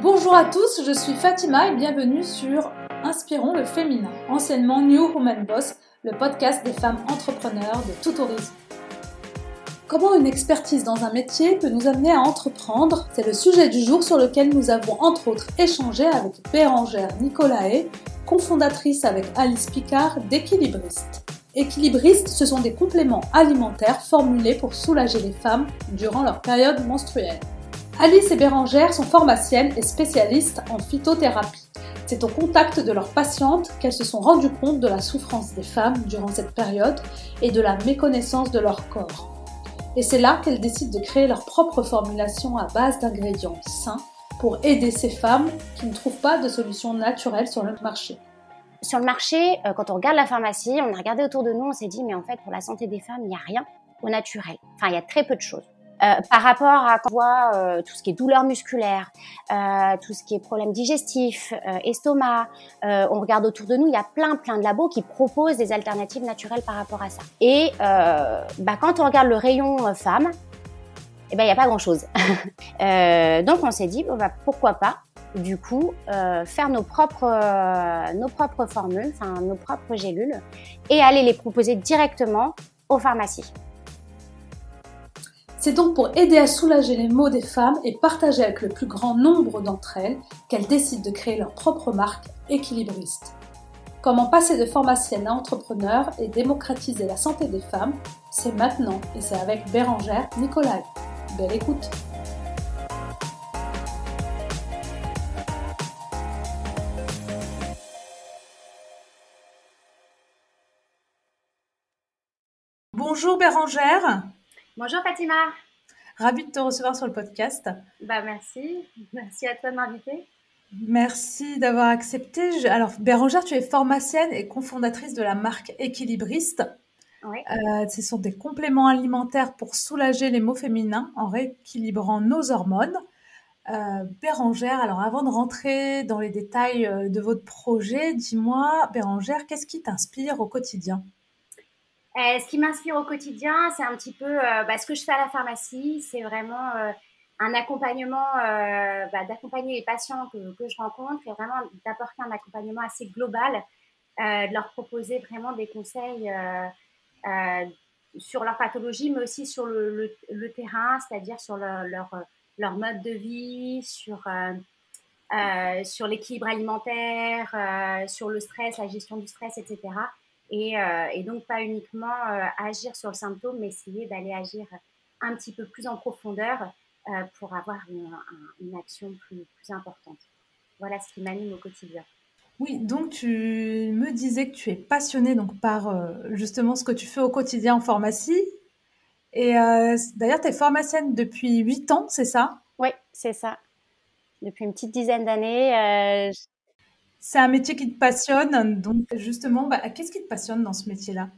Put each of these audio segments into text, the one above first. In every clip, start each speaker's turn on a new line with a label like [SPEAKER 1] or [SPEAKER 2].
[SPEAKER 1] Bonjour à tous, je suis Fatima et bienvenue sur Inspirons le féminin, anciennement New Woman Boss, le podcast des femmes entrepreneurs de tout horizon. Comment une expertise dans un métier peut nous amener à entreprendre? C'est le sujet du jour sur lequel nous avons entre autres échangé avec Bérangère Nicolae, cofondatrice avec Alice Picard d'Équilibriste. Équilibristes, ce sont des compléments alimentaires formulés pour soulager les femmes durant leur période menstruelle. Alice et Bérangère sont pharmaciennes et spécialistes en phytothérapie. C'est au contact de leurs patientes qu'elles se sont rendues compte de la souffrance des femmes durant cette période et de la méconnaissance de leur corps. Et c'est là qu'elles décident de créer leur propre formulation à base d'ingrédients sains pour aider ces femmes qui ne trouvent pas de solution naturelle sur le marché.
[SPEAKER 2] Sur le marché, euh, quand on regarde la pharmacie, on a regardé autour de nous, on s'est dit, mais en fait, pour la santé des femmes, il n'y a rien au naturel. Enfin, il y a très peu de choses. Euh, par rapport à quand on voit euh, tout ce qui est douleur musculaire, euh, tout ce qui est problème digestif, euh, estomac, on regarde autour de nous, il y a plein plein de labos qui proposent des alternatives naturelles par rapport à ça. Et bah, quand on regarde le rayon femmes, eh ben il y a pas grand chose. donc on s'est dit bon, bah, pourquoi pas du coup faire nos propres nos propres formules, enfin nos propres gélules et aller les proposer directement aux pharmacies.
[SPEAKER 1] C'est donc pour aider à soulager les maux des femmes et partager avec le plus grand nombre d'entre elles qu'elles décident de créer leur propre marque équilibriste. Comment passer de pharmacienne à entrepreneur et démocratiser la santé des femmes, c'est maintenant et c'est avec Bérangère Nicolas. Belle écoute Bonjour Bérangère
[SPEAKER 2] Bonjour Fatima.
[SPEAKER 1] Ravie de te recevoir sur le podcast.
[SPEAKER 2] Bah merci. Merci à toi de m'inviter.
[SPEAKER 1] Merci d'avoir accepté. Alors, Bérangère, tu es pharmacienne et cofondatrice de la marque Équilibriste.
[SPEAKER 2] Oui.
[SPEAKER 1] Euh, ce sont des compléments alimentaires pour soulager les maux féminins en rééquilibrant nos hormones. Euh, Bérangère, alors avant de rentrer dans les détails euh, de votre projet, dis-moi, Bérangère, qu'est-ce qui t'inspire au quotidien?
[SPEAKER 2] Euh, ce qui m'inspire au quotidien, c'est un petit peu euh, bah, ce que je fais à la pharmacie. C'est vraiment euh, un accompagnement, bah, d'accompagner les patients que, je rencontre et vraiment d'apporter un accompagnement assez global, de leur proposer vraiment des conseils sur leur pathologie, mais aussi sur le, terrain, c'est-à-dire sur leur, leur, mode de vie, sur, sur l'équilibre alimentaire, sur le stress, la gestion du stress, etc. Euh, et, donc pas uniquement euh, agir sur le symptôme, mais essayer d'aller agir un petit peu plus en profondeur euh, pour avoir une, action plus, importante. Voilà ce qui m'anime au quotidien.
[SPEAKER 1] Oui, donc tu me disais que tu es passionnée donc par justement ce que tu fais au quotidien en pharmacie. Et d'ailleurs, tu es pharmacienne depuis 8 ans, c'est ça?
[SPEAKER 2] Oui, c'est ça. Depuis une petite dizaine d'années,
[SPEAKER 1] c'est un métier qui te passionne. Donc, justement, bah, qu'est-ce qui te passionne dans ce métier-là?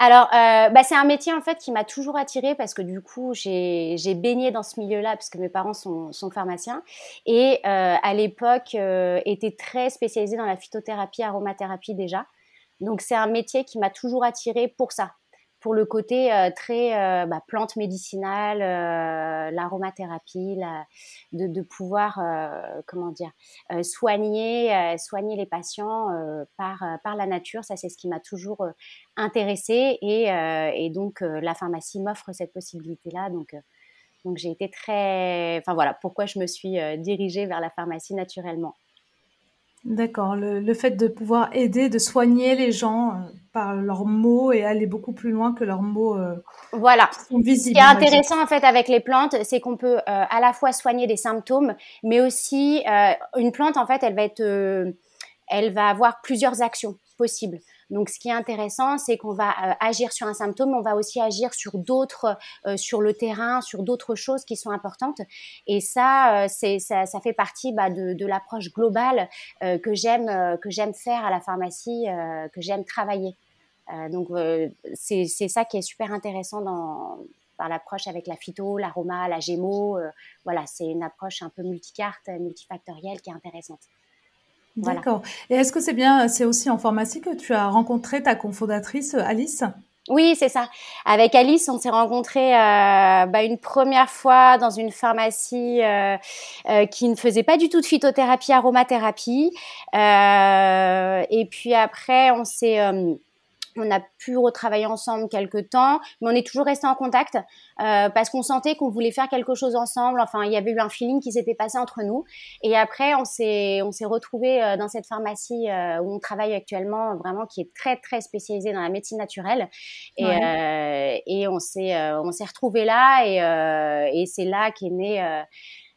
[SPEAKER 2] Alors, euh, bah, c'est un métier en fait qui m'a toujours attirée parce que du coup, j'ai baigné dans ce milieu-là parce que mes parents sont, pharmaciens et euh, à l'époque euh, très spécialisés dans la phytothérapie, aromathérapie déjà. Donc, c'est un métier qui m'a toujours attirée pour ça, pour le côté euh, très euh, bah, plante médicinale, euh, l'aromathérapie, la, de, de, pouvoir comment dire soigner soigner les patients par par la nature. Ça c'est ce qui m'a toujours intéressée et, et donc la pharmacie m'offre cette possibilité là. Donc donc j'ai été très enfin voilà pourquoi je me suis dirigée vers la pharmacie naturellement.
[SPEAKER 1] D'accord, le, fait de pouvoir aider, de soigner les gens euh, par leurs mots et aller beaucoup plus loin que leurs mots euh,
[SPEAKER 2] voilà. sont visibles. Ce qui est intéressant en fait avec les plantes, c'est qu'on peut euh, à la fois soigner des symptômes, mais aussi une plante en fait, elle va être, elle va avoir plusieurs actions possibles. Donc, ce qui est intéressant, c'est qu'on va euh, agir sur un symptôme, on va aussi agir sur d'autres, euh, sur le terrain, sur d'autres choses qui sont importantes. Et ça, euh, c'est ça, ça, fait partie bah, de, de l'approche globale que j'aime que j'aime faire à la pharmacie, que j'aime travailler. donc, c'est ça qui est super intéressant dans par l'approche avec la phyto, l'aroma, la gémo. voilà, c'est une approche un peu multicarte, multifactorielle qui est intéressante.
[SPEAKER 1] D'accord. Et est-ce que c'est bien, c'est aussi en pharmacie que tu as rencontré ta cofondatrice Alice?
[SPEAKER 2] Oui, c'est ça. Avec Alice, on s'est rencontrés euh, bah, une première fois dans une pharmacie euh, euh, qui ne faisait pas du tout de phytothérapie, aromathérapie. et puis après, on s'est on a pu retravailler ensemble quelques temps, mais on est toujours resté en contact euh, parce qu'on sentait qu'on voulait faire quelque chose ensemble. Enfin, il y avait eu un feeling qui s'était passé entre nous. Et après, on s'est on s'est retrouvé euh, dans cette pharmacie euh, où on travaille actuellement, vraiment qui est très très spécialisée dans la médecine naturelle. Et, et on s'est on s'est retrouvé là et, et c'est là qu'est née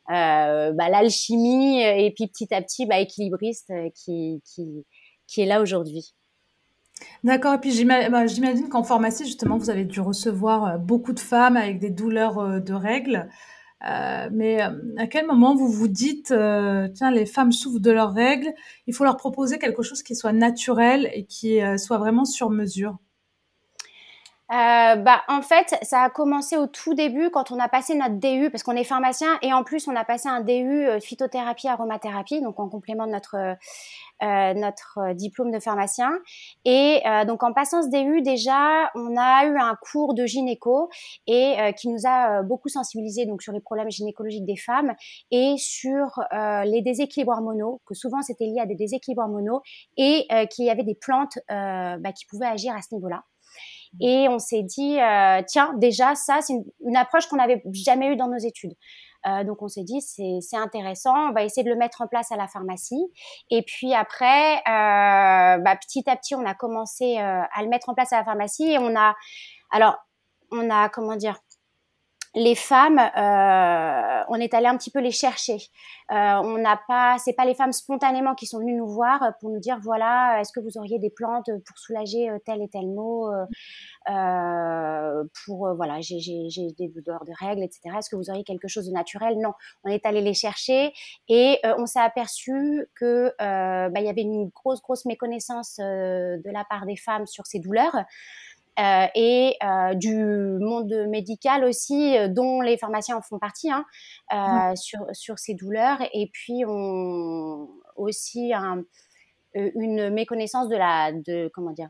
[SPEAKER 2] bah, l'alchimie et puis petit à petit bah, équilibriste qui qui qui est là aujourd'hui.
[SPEAKER 1] D'accord et puis bah, j'imagine qu'en pharmacie, justement, vous avez dû recevoir, euh, beaucoup de femmes avec des douleurs, euh, de règles. Euh, mais, à quel moment vous vous dites, «Tiens, les femmes souffrent de leurs règles, il faut leur proposer quelque chose qui soit naturel et qui, soit vraiment sur mesure»?
[SPEAKER 2] Bah, en fait, ça a commencé au tout début quand on a passé notre DU, parce qu'on est pharmacien et en plus on a passé un DU phytothérapie aromathérapie, donc en complément de notre euh, notre diplôme de pharmacien. Et euh, donc en passant ce DU, déjà, on a eu un cours de gynéco et euh, qui nous a beaucoup sensibilisés donc sur les problèmes gynécologiques des femmes et sur les déséquilibres hormonaux, que souvent c'était lié à des déséquilibres hormonaux et qu'il y avait des plantes bah, qui pouvaient agir à ce niveau-là. Et on s'est dit, tiens, déjà, ça, c'est une, approche qu'on n'avait jamais eue dans nos études. Euh, donc on s'est dit c'est intéressant, on va essayer de le mettre en place à la pharmacie. Et puis après, euh, bah, petit à petit, on a commencé euh, à le mettre en place à la pharmacie et on a, alors on a comment dire, les femmes, euh, on est allé un petit peu les chercher. Euh, on n'a pas, c'est pas les femmes spontanément qui sont venues nous voir pour nous dire voilà, est-ce que vous auriez des plantes pour soulager euh, tel et tel mot, pour voilà, j'ai des douleurs de règles, etc. Est-ce que vous auriez quelque chose de naturel? Non, on est allé les chercher et on s'est aperçu que bah, il y avait une grosse grosse méconnaissance de la part des femmes sur ces douleurs. Euh, et euh, du monde médical aussi, euh, dont les pharmaciens en font partie, hein, sur, sur ces douleurs. Et puis, on aussi un, une méconnaissance de la, de, comment dire,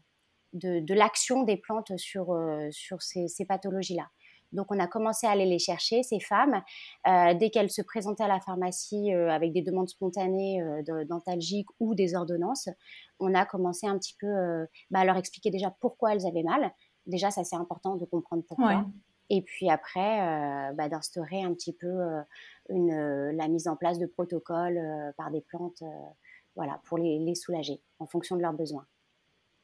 [SPEAKER 2] de, de l'action des plantes sur, sur ces, ces pathologies-là. Donc, on a commencé à aller les chercher, ces femmes. Euh, dès qu'elles se présentaient à la pharmacie euh, avec des demandes spontanées euh, dentalgiques ou des ordonnances, on a commencé un petit peu bah, à leur expliquer déjà pourquoi elles avaient mal. Déjà, ça c'est important de comprendre pourquoi. Et puis après, bah, d'instaurer un petit peu une, la mise en place de protocoles par des plantes voilà, pour les, les soulager en fonction de leurs besoins.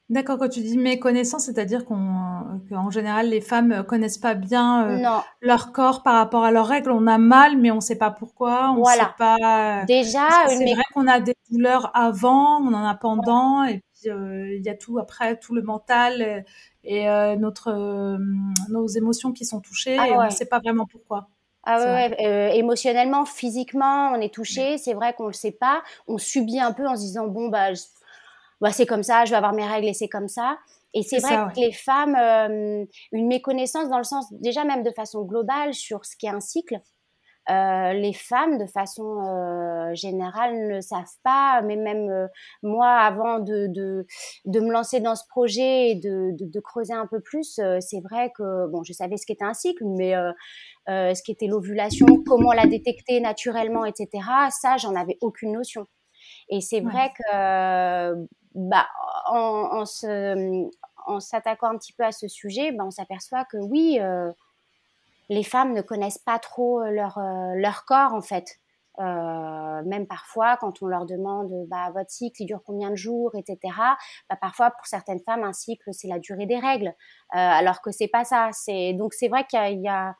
[SPEAKER 1] D'accord, quand tu dis méconnaissance, c'est-à-dire qu'on, qu'en général, les femmes connaissent pas bien euh, leur corps par rapport à leurs règles. On a mal, mais on sait pas pourquoi. On
[SPEAKER 2] voilà.
[SPEAKER 1] sait pas.
[SPEAKER 2] Déjà,
[SPEAKER 1] c'est vrai qu'on a des douleurs avant, on en a pendant, et puis euh, il y a tout après, tout le mental et, euh, notre nos émotions qui sont touchées, ah, et on ne sait pas vraiment pourquoi.
[SPEAKER 2] Ah ouais, ouais. émotionnellement, physiquement, on est touché. C'est vrai qu'on le sait pas. On subit un peu en se disant bon bah bah, c'est comme ça, je vais avoir mes règles et c'est comme ça. Et c'est vrai que les femmes, euh, une méconnaissance dans le sens, déjà même de façon globale, sur ce qu'est un cycle. Euh, les femmes, de façon euh, générale, ne savent pas, mais même moi, avant de, de, de, me lancer dans ce projet et de, de, de creuser un peu plus, c'est vrai que bon, je savais ce qu'était un cycle, mais ce qu'était l'ovulation, comment la détecter naturellement, etc., ça, j'en avais aucune notion. Et c'est vrai que bah, en, en s'attaquant un petit peu à ce sujet, bah, on s'aperçoit que oui, euh, les femmes ne connaissent pas trop euh, leur, euh, leur corps en fait. même parfois, quand on leur demande bah, votre cycle, il dure combien de jours, etc. Bah, parfois, pour certaines femmes, un cycle, c'est la durée des règles, alors que c'est pas ça. C'est donc c'est vrai qu'il y a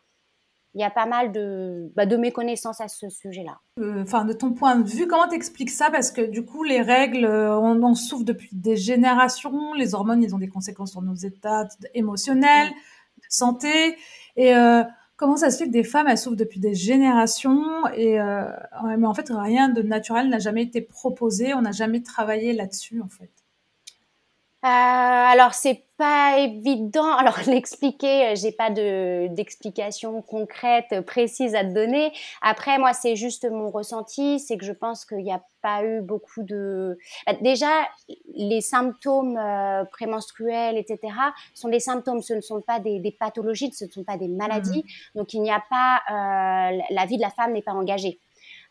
[SPEAKER 2] pas mal de, bah, de méconnaissances à ce sujet-là.
[SPEAKER 1] Euh, enfin, de ton point de vue, comment t'expliques ça? Parce que du coup, les règles, euh, on en souffre depuis des générations. Les hormones, ils ont des conséquences sur nos états émotionnels, de santé. Et euh, comment ça se fait que des femmes, elles souffrent depuis des générations? Et mais en fait, rien de naturel n'a jamais été proposé. On n'a jamais travaillé là-dessus, en fait.
[SPEAKER 2] alors, c'est pas évident. Alors l'expliquer, j'ai pas de d'explication concrète, précise à te donner. Après, moi, c'est juste mon ressenti, c'est que je pense qu'il n'y a pas eu beaucoup de. Bah, déjà, les symptômes euh, prémenstruels, etc., sont des symptômes. Ce ne sont pas des, des pathologies, ce ne sont pas des maladies. Mmh. Donc, il n'y a pas. Euh, la vie de la femme n'est pas engagée.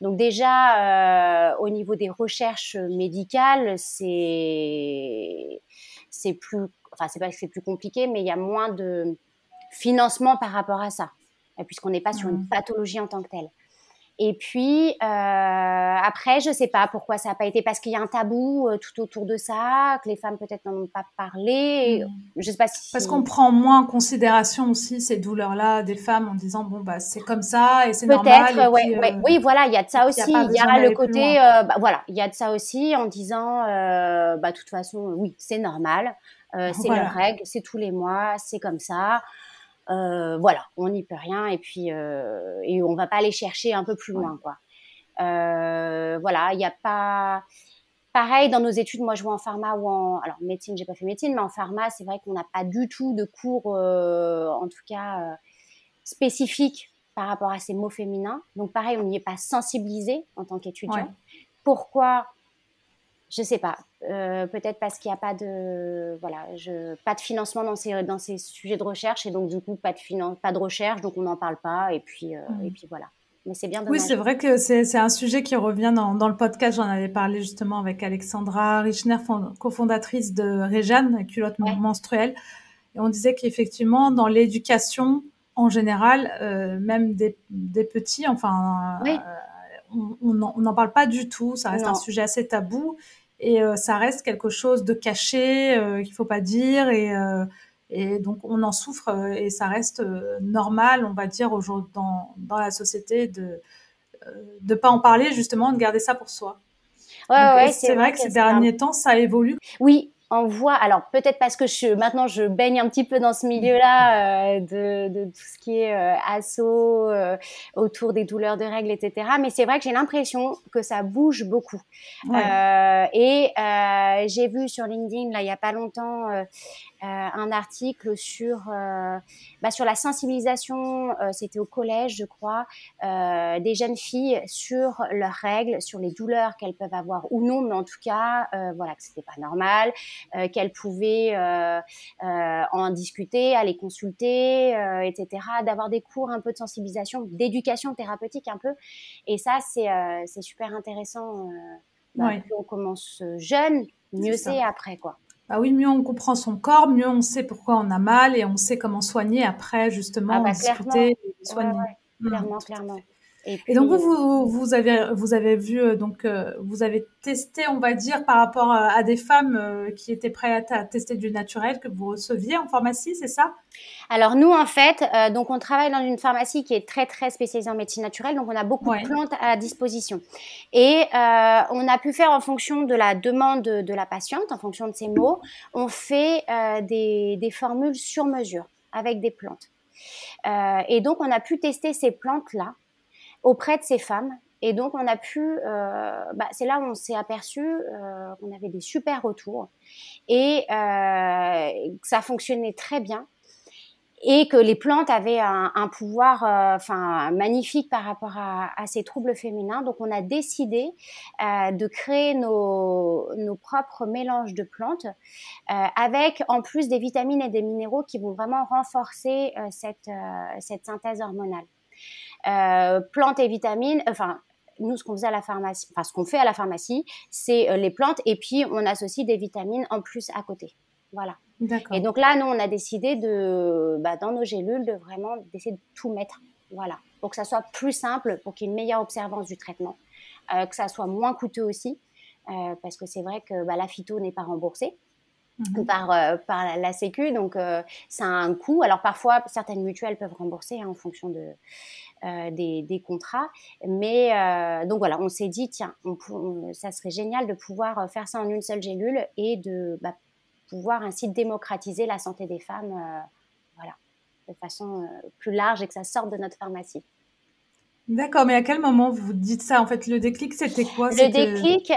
[SPEAKER 2] Donc déjà, euh, au niveau des recherches médicales, c'est c'est plus, enfin c'est pas que c'est plus compliqué, mais il y a moins de financement par rapport à ça, puisqu'on n'est pas sur une mmh. pathologie en tant que telle. Et puis euh, après, je sais pas pourquoi ça n'a pas été parce qu'il y a un tabou euh, tout autour de ça, que les femmes peut-être n'en ont pas parlé. Mmh. Je sais pas si
[SPEAKER 1] parce qu'on prend moins en considération aussi ces douleurs-là des femmes en disant bon bah c'est comme ça et c'est normal.
[SPEAKER 2] Peut-être, ouais, ouais. oui voilà, il y a de ça aussi. Il y a, le côté, euh, bah, voilà, il y a de ça aussi en disant euh, bah de toute façon oui c'est normal, euh, c'est voilà. règle, c'est tous les mois, c'est comme ça. Euh, voilà, on n'y peut rien et puis euh, et on va pas aller chercher un peu plus loin, quoi. Euh, voilà, il n'y a pas. Pareil dans nos études, moi je vois en pharma ou en alors médecine, j'ai pas fait médecine, mais en pharma, c'est vrai qu'on n'a pas du tout de cours, en tout cas spécifiques par rapport à ces mots féminins. Donc pareil, on n'y est pas sensibilisé en tant qu'étudiant. Pourquoi je sais pas. Euh, peut-être parce qu'il n'y a pas de voilà, je, pas de financement dans ces dans ces sujets de recherche et donc du coup pas de finance, pas de recherche, donc on n'en parle pas et puis euh, et mmh. puis voilà. Mais c'est bien.
[SPEAKER 1] Oui, c'est vrai que c'est un sujet qui revient dans, dans le podcast. J'en avais parlé justement avec Alexandra Richner, cofondatrice de Réjeanne, culotte menstruelle. Et on disait qu'effectivement, dans l'éducation en général, euh, même des, des, petits, enfin, oui on n'en parle pas du tout. Ça reste un sujet assez tabou et euh, ça reste quelque chose de caché euh, qu'il faut pas dire et, euh, et donc on en souffre et ça reste normal, on va dire aujourd'hui dans, dans la société de de pas en parler justement, de garder ça pour soi.
[SPEAKER 2] Ouais,
[SPEAKER 1] c'est vrai, que ces derniers temps ça évolue.
[SPEAKER 2] Oui, on voit, alors peut-être parce que je, maintenant je baigne un petit peu dans ce milieu-là euh, de, de, tout ce qui est euh, assaut euh, autour des douleurs de règles, etc. Mais c'est vrai que j'ai l'impression que ça bouge beaucoup. Euh, et euh, j'ai vu sur LinkedIn là il y a pas longtemps un article sur bah, sur la sensibilisation. C'était au collège, je crois, des jeunes filles sur leurs règles, sur les douleurs qu'elles peuvent avoir ou non, mais en tout cas, voilà que c'était pas normal euh, qu'elle pouvait euh, euh, en discuter, aller consulter, etc. D'avoir des cours un peu de sensibilisation, d'éducation thérapeutique un peu. Et ça, c'est super intéressant. Bah, Plus on commence jeune, mieux c'est après, quoi.
[SPEAKER 1] Bah oui, mieux on comprend son corps, mieux on sait pourquoi on a mal et on sait comment soigner après, justement, ah bah, discuter et soigner.
[SPEAKER 2] Mmh. clairement, clairement.
[SPEAKER 1] Et, donc vous, vous, avez vous avez vu euh, donc euh, vous avez testé on va dire par rapport à, des femmes euh, qui étaient prêtes à, tester du naturel que vous receviez en pharmacie c'est ça?
[SPEAKER 2] Alors nous en fait donc on travaille dans une pharmacie qui est très très spécialisée en médecine naturelle donc on a beaucoup de plantes à disposition. Et on a pu faire en fonction de la demande de, la patiente en fonction de ses mots on fait des, des formules sur mesure avec des plantes. Et donc on a pu tester ces plantes là auprès de ces femmes. Et donc, on a pu, euh, bah, c'est là où on s'est aperçu euh, qu'on avait des super retours et euh, que ça fonctionnait très bien et que les plantes avaient un, pouvoir magnifique par rapport à, ces troubles féminins. Donc, on a décidé de créer nos, propres mélanges de plantes avec en plus des vitamines et des minéraux qui vont vraiment renforcer cette synthèse hormonale. Euh, plantes et vitamines, enfin, nous, ce qu'on faisait à la pharmacie, enfin, ce qu'on fait à la pharmacie, c'est euh, les plantes et puis on associe des vitamines en plus à côté. Voilà. Et donc là, nous, on a décidé de, bah, dans nos gélules, de vraiment d'essayer de tout mettre. Voilà. Pour que ça soit plus simple, pour qu'il y ait une meilleure observance du traitement, euh, que ça soit moins coûteux aussi, parce que c'est vrai que bah, la phyto n'est pas remboursée. Mmh par, par la, Sécu, donc ça a un coût. Alors parfois, certaines mutuelles peuvent rembourser hein, en fonction de, euh, des, des, contrats. Mais euh, donc voilà, on s'est dit, tiens, on, ça serait génial de pouvoir euh, faire ça en une seule gélule et de bah, pouvoir ainsi démocratiser la santé des femmes, voilà, de façon plus large et que ça sorte de notre pharmacie.
[SPEAKER 1] D'accord, mais à quel moment vous dites ça En fait, le déclic, c'était quoi?
[SPEAKER 2] Le déclic, euh,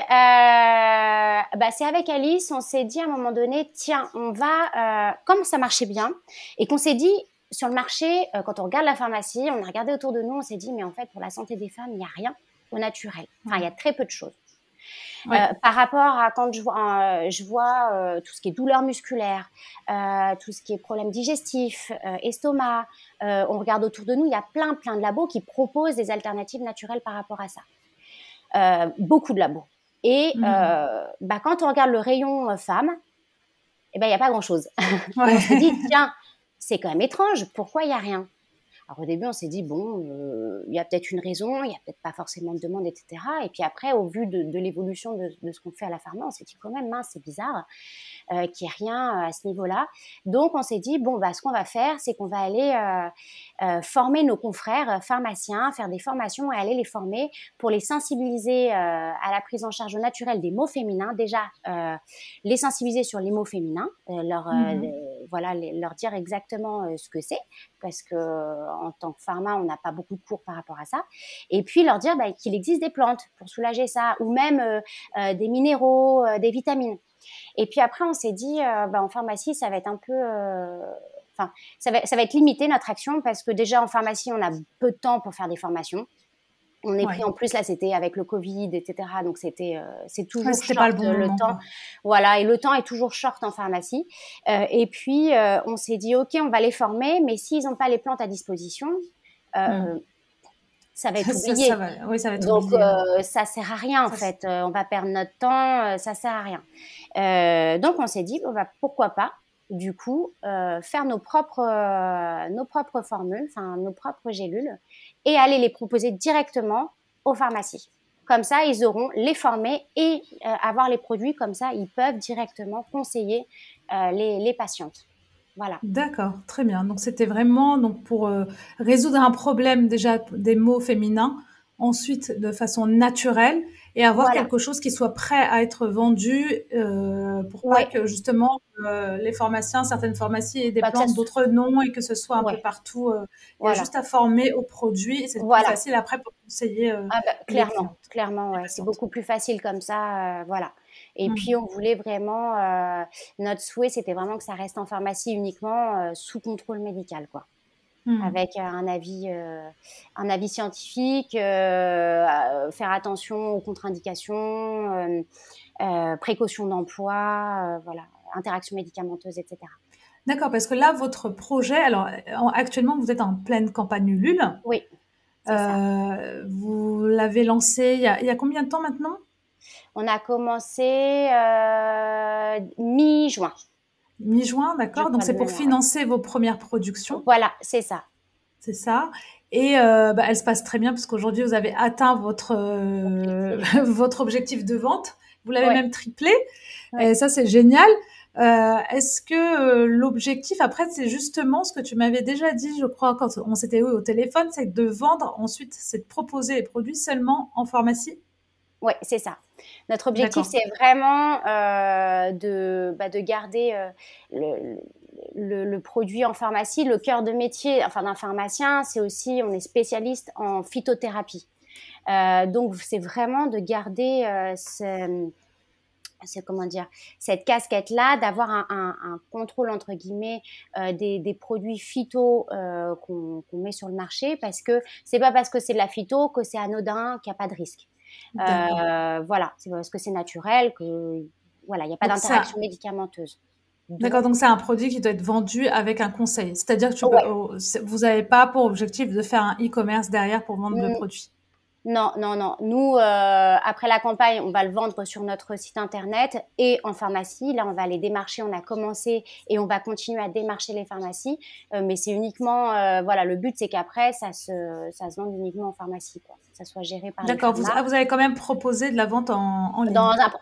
[SPEAKER 2] bah, c'est avec Alice, on s'est dit à un moment donné, tiens, on va, euh, comme ça marchait bien, et qu'on s'est dit, sur le marché, euh, quand on regarde la pharmacie, on a regardé autour de nous, on s'est dit, mais en fait, pour la santé des femmes, il n'y a rien au naturel. Enfin, il y a très peu de choses. Euh, par rapport à quand je vois, euh, je vois euh, tout ce qui est douleur musculaire, tout ce qui est problème digestif, estomac, on regarde autour de nous, il y a plein, plein de labos qui proposent des alternatives naturelles par rapport à ça. beaucoup de labos. Et mmh. bah, quand on regarde le rayon femmes, eh ben, il n'y a pas grand-chose. on se dit, tiens, c'est quand même étrange, pourquoi il n'y a rien? Alors au début, on s'est dit, bon, euh, il y a peut-être une raison, il n'y a peut-être pas forcément de demande, etc. Et puis après, au vu de, l'évolution de, ce qu'on fait à la pharma, on s'est dit quand même, mince, c'est bizarre euh, qu'il n'y ait rien à ce niveau-là. Donc on s'est dit, bon, bah, ce qu'on va faire, c'est qu'on va aller euh, former nos confrères pharmaciens, faire des formations et aller les former pour les sensibiliser à la prise en charge naturelle des mots féminins. Déjà, les sensibiliser sur les mots féminins, leur, mmh voilà, leur dire exactement ce que c'est, parce que en tant que pharma, on n'a pas beaucoup de cours par rapport à ça. Et puis leur dire bah, qu'il existe des plantes pour soulager ça, ou même euh, euh, des minéraux, euh, des vitamines. Et puis après, on s'est dit, bah, en pharmacie, ça va être un peu Enfin, ça ça va, être limité notre action parce que déjà en pharmacie, on a peu de temps pour faire des formations. On est pris en plus là, c'était avec le Covid, etc. Donc c'était, euh, c'est toujours short pas le, bon le temps. Voilà, et le temps est toujours short en pharmacie. Euh, et puis euh, on s'est dit, ok, on va les former, mais s'ils n'ont pas les plantes à disposition, hmm. ça va être oublié. Ça, va, oui, ça va être Donc ça sert à rien en fait. on va perdre notre temps, ça sert à rien. donc on s'est dit, bah, pourquoi pas du coup, faire nos propres, nos propres formules, enfin nos propres gélules, et aller les proposer directement aux pharmacies. Comme ça, ils auront les former et euh, avoir les produits. Comme ça, ils peuvent directement conseiller euh, les, patientes. Voilà.
[SPEAKER 1] D'accord, très bien. Donc c'était vraiment donc pour euh, résoudre un problème déjà des mots féminins, ensuite de façon naturelle et avoir quelque chose qui soit prêt à être vendu euh, pour pas que justement euh, les pharmaciens, certaines pharmacies aient des bah, plantes d'autres noms et que ce soit un peu partout. Euh, il y a juste à former au produit c'est plus facile après pour conseiller.
[SPEAKER 2] Ah bah, clairement, clairement, ouais. c'est beaucoup plus facile comme ça, voilà. Et mmh. puis on voulait vraiment, notre souhait c'était vraiment que ça reste en pharmacie uniquement sous contrôle médical, quoi. Mmh. avec un avis, euh, un avis scientifique, euh, faire attention aux contre-indications, euh, précaution d'emploi, voilà, interaction médicamenteuse, etc.
[SPEAKER 1] D'accord, parce que là, votre projet, alors actuellement, vous êtes en pleine campagne Ulule.
[SPEAKER 2] Oui.
[SPEAKER 1] vous l'avez lancé il y, a, il y, a, combien de temps maintenant?
[SPEAKER 2] On a commencé mi-juin.
[SPEAKER 1] Mi-juin, d'accord. Donc c'est pour financer vos premières productions.
[SPEAKER 2] Voilà, c'est ça.
[SPEAKER 1] C'est ça. Et euh, bah, elle se passe très bien parce qu'aujourd'hui vous avez atteint votre euh, votre objectif de vente. Vous l'avez même triplé. Et ça c'est génial. Euh, Est-ce que euh, l'objectif après c'est justement ce que tu m'avais déjà dit, je crois quand on s'était eu au téléphone, c'est de vendre ensuite, c'est de proposer les produits seulement en pharmacie?
[SPEAKER 2] Oui, c'est ça. Notre objectif, c'est vraiment euh, de, bah, de garder euh, le, le, produit en pharmacie. Le cœur de métier enfin, d'un pharmacien, c'est aussi, on est spécialiste en phytothérapie. Euh, donc, c'est vraiment de garder c'est comment dire cette casquette là d'avoir un, un, un, contrôle entre guillemets des, des, produits phyto qu'on met sur le marché parce que c'est pas parce que c'est de la phyto que c'est anodin qu'il n'y a pas de risque euh, voilà, c'est parce que c'est naturel que voilà, il n'y a pas d'interaction médicamenteuse.
[SPEAKER 1] D'accord, donc c'est un produit qui doit être vendu avec un conseil. C'est-à-dire que vous n'avez pas pour objectif de faire un e-commerce derrière pour vendre le mmh. produit.
[SPEAKER 2] Non, non, non. Nous, euh, après la campagne, on va le vendre sur notre site internet et en pharmacie. Là, on va les démarcher. On a commencé et on va continuer à démarcher les pharmacies. Euh, mais c'est uniquement, voilà, le but, c'est qu'après, ça se, ça se vende uniquement en pharmacie, quoi ça soit géré par
[SPEAKER 1] D'accord, vous, vous, avez quand même proposé de la vente en, en ligne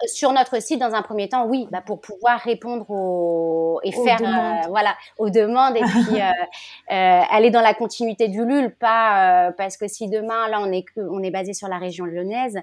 [SPEAKER 2] Sur notre site, dans un premier temps, oui, bah, pour pouvoir répondre aux, et faire euh, voilà, aux demandes et puis euh, euh, aller dans la continuité du LUL, pas parce que si demain, là, on est, on est basé sur la région lyonnaise.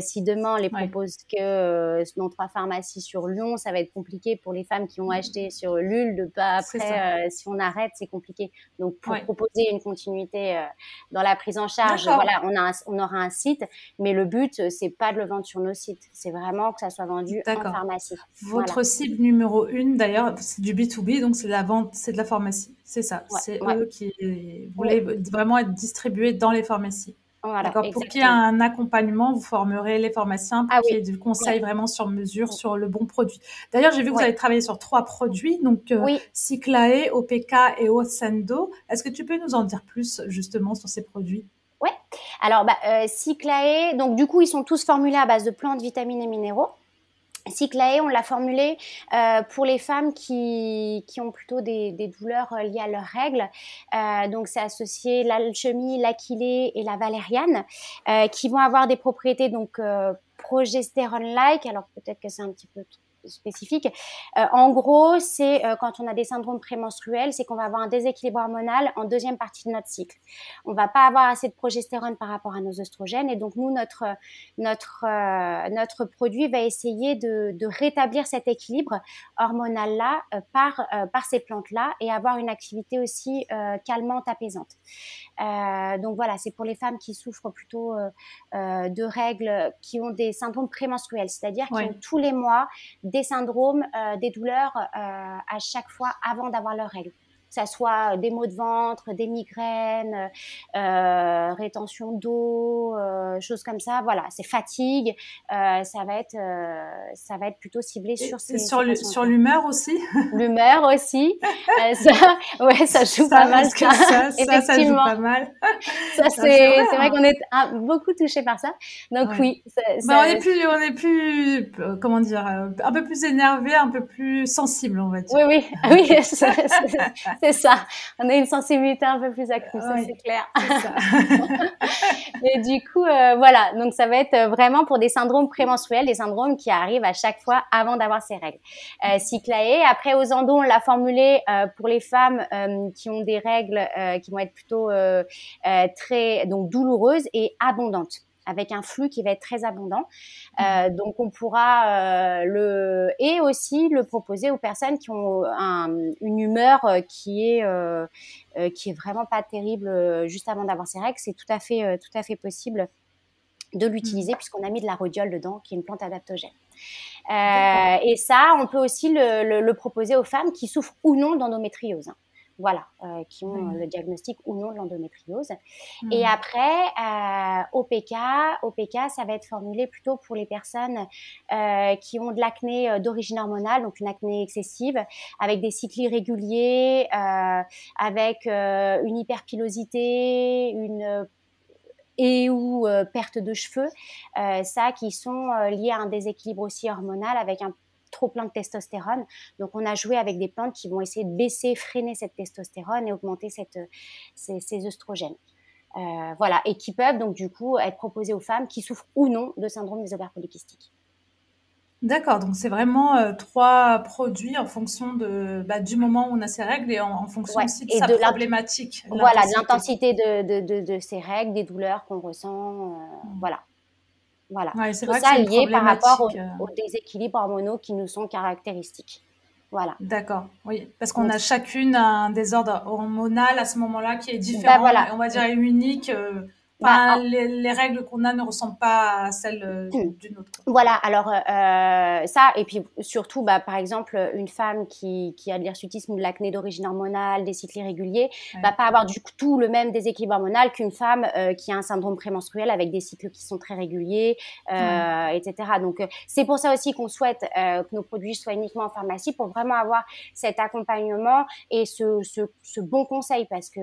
[SPEAKER 2] si demain on les propose que dans trois pharmacies sur Lyon, ça va être compliqué pour les femmes qui ont acheté sur Lul de pas après. si on arrête, c'est compliqué. Donc pour proposer une continuité dans la prise en charge, voilà, on a on aura un site, mais le but c'est pas de le vendre sur nos sites, c'est vraiment que ça soit vendu en pharmacie.
[SPEAKER 1] Votre cible numéro une d'ailleurs, c'est du B2B, donc c'est la vente, c'est de la pharmacie. C'est ça. c'est eux qui voulaient vraiment être distribués dans les pharmacies. D'accord. Pour qu'il y ait un accompagnement, vous formerez les pharmaciens pour ah qu'il y ait du conseil vraiment sur mesure sur le bon produit. D'ailleurs, j'ai vu que vous avez travaillé sur trois produits, donc euh, Cyclae, OPK et Osendo. Est-ce que tu peux nous en dire plus justement sur ces produits?
[SPEAKER 2] Ouais. Alors, bah, euh, Cyclae, donc du coup, ils sont tous formulés à base de plantes, vitamines et minéraux. Cyclae, on l'a formulé euh, pour les femmes qui, qui ont plutôt des, des douleurs euh, liées à leurs règles. Euh, donc, c'est associé l'alchimie, l'aquilée et la valériane, euh, qui vont avoir des propriétés donc euh, progestérone-like. Alors, peut-être que c'est un petit peu spécifique. Euh, en gros, c'est euh, quand on a des syndromes prémenstruels, c'est qu'on va avoir un déséquilibre hormonal en deuxième partie de notre cycle. On va pas avoir assez de progestérone par rapport à nos oestrogènes et donc nous, notre notre euh, notre produit va essayer de, de rétablir cet équilibre hormonal là par par ces plantes là et avoir une activité aussi calmante, apaisante. donc voilà, c'est pour les femmes qui souffrent plutôt de règles, qui ont des syndromes prémenstruels, c'est-à-dire qui ont tous les mois des syndromes, euh, des douleurs euh, à chaque fois avant d'avoir leurs règles ça soit des maux de ventre, des migraines, euh, rétention d'eau, euh, choses comme ça. Voilà, c'est fatigue. Euh, ça va être, euh, ça va être plutôt ciblé sur ces.
[SPEAKER 1] Sur, sur l'humeur aussi?
[SPEAKER 2] L'humeur aussi. Euh, ça, ouais, ça joue pas mal.
[SPEAKER 1] Ça, ça, ça, ça, joue pas mal.
[SPEAKER 2] ça c'est, c'est vrai hein. qu'on est beaucoup touché par ça. Donc oui.
[SPEAKER 1] Bah, on est plus, on est plus, comment dire, un peu plus énervé, un peu plus sensible, on va dire.
[SPEAKER 2] Oui, oui, oui c'est ça. On a une sensibilité un peu plus accrue, ça c'est clair. Et du coup, euh, voilà. Donc ça va être vraiment pour des syndromes prémenstruels, des syndromes qui arrivent à chaque fois avant d'avoir ces règles. Euh, Cyclae. Après, aux on l'a formulé euh, pour les femmes euh, qui ont des règles euh, qui vont être plutôt très donc douloureuses et abondantes avec un flux qui va être très abondant. Euh, mmh. donc on pourra euh, le et aussi le proposer aux personnes qui ont un, une humeur euh, qui est euh, euh, qui est vraiment pas terrible juste avant d'avoir ses règles. C'est tout à fait tout à fait possible de l'utiliser mmh. puisqu'on a mis de la rhodiole dedans, qui est une plante adaptogène. et ça, on peut aussi le, le, le, proposer aux femmes qui souffrent ou non d'endométriose. Hein voilà, euh, qui ont le diagnostic ou non de l'endométriose. Et mmh. après, euh, OPK, OPK, ça va être formulé plutôt pour les personnes euh, qui ont de l'acné euh, d'origine hormonale, donc une acné excessive, avec des cycles irréguliers, euh, avec euh, une hyperpilosité, une et ou perte de cheveux, ça qui sont liés à un déséquilibre aussi hormonal avec un trop plein de testostérone. Donc, on a joué avec des plantes qui vont essayer de baisser, freiner cette testostérone et augmenter cette, ces, ces œstrogènes. Euh, voilà, et qui peuvent donc du coup être proposées aux femmes qui souffrent ou non de syndrome des ovaires polykystiques.
[SPEAKER 1] D'accord, donc c'est vraiment euh, trois produits en fonction de, bah, du moment où on a ses règles et en, fonction aussi de sa problématique.
[SPEAKER 2] Voilà, de l'intensité de, de, de, de, ces règles, des douleurs qu'on ressent. Euh, mmh. Voilà. Voilà.
[SPEAKER 1] c'est vrai ça lié
[SPEAKER 2] par rapport euh. aux, déséquilibres hormonaux qui nous sont caractéristiques. Voilà.
[SPEAKER 1] D'accord, oui, parce qu'on a chacune un désordre hormonal à ce moment-là qui est bah, différent, voilà. on va dire unique. Euh, bah, les, règles qu'on a ne ressemblent pas à celles euh, hmm. d'une autre.
[SPEAKER 2] Voilà, alors euh, ça, et puis surtout, bah, par exemple, une femme qui, qui a de l'hirsutisme ou de l'acné d'origine hormonale, des cycles irréguliers, ouais. va pas avoir du tout le même déséquilibre hormonal qu'une femme euh, qui a un syndrome prémenstruel avec des cycles qui sont très réguliers, euh, ouais. etc. Donc, euh, c'est pour ça aussi qu'on souhaite euh, que nos produits soient uniquement en pharmacie pour vraiment avoir cet accompagnement et ce, ce, ce bon conseil parce que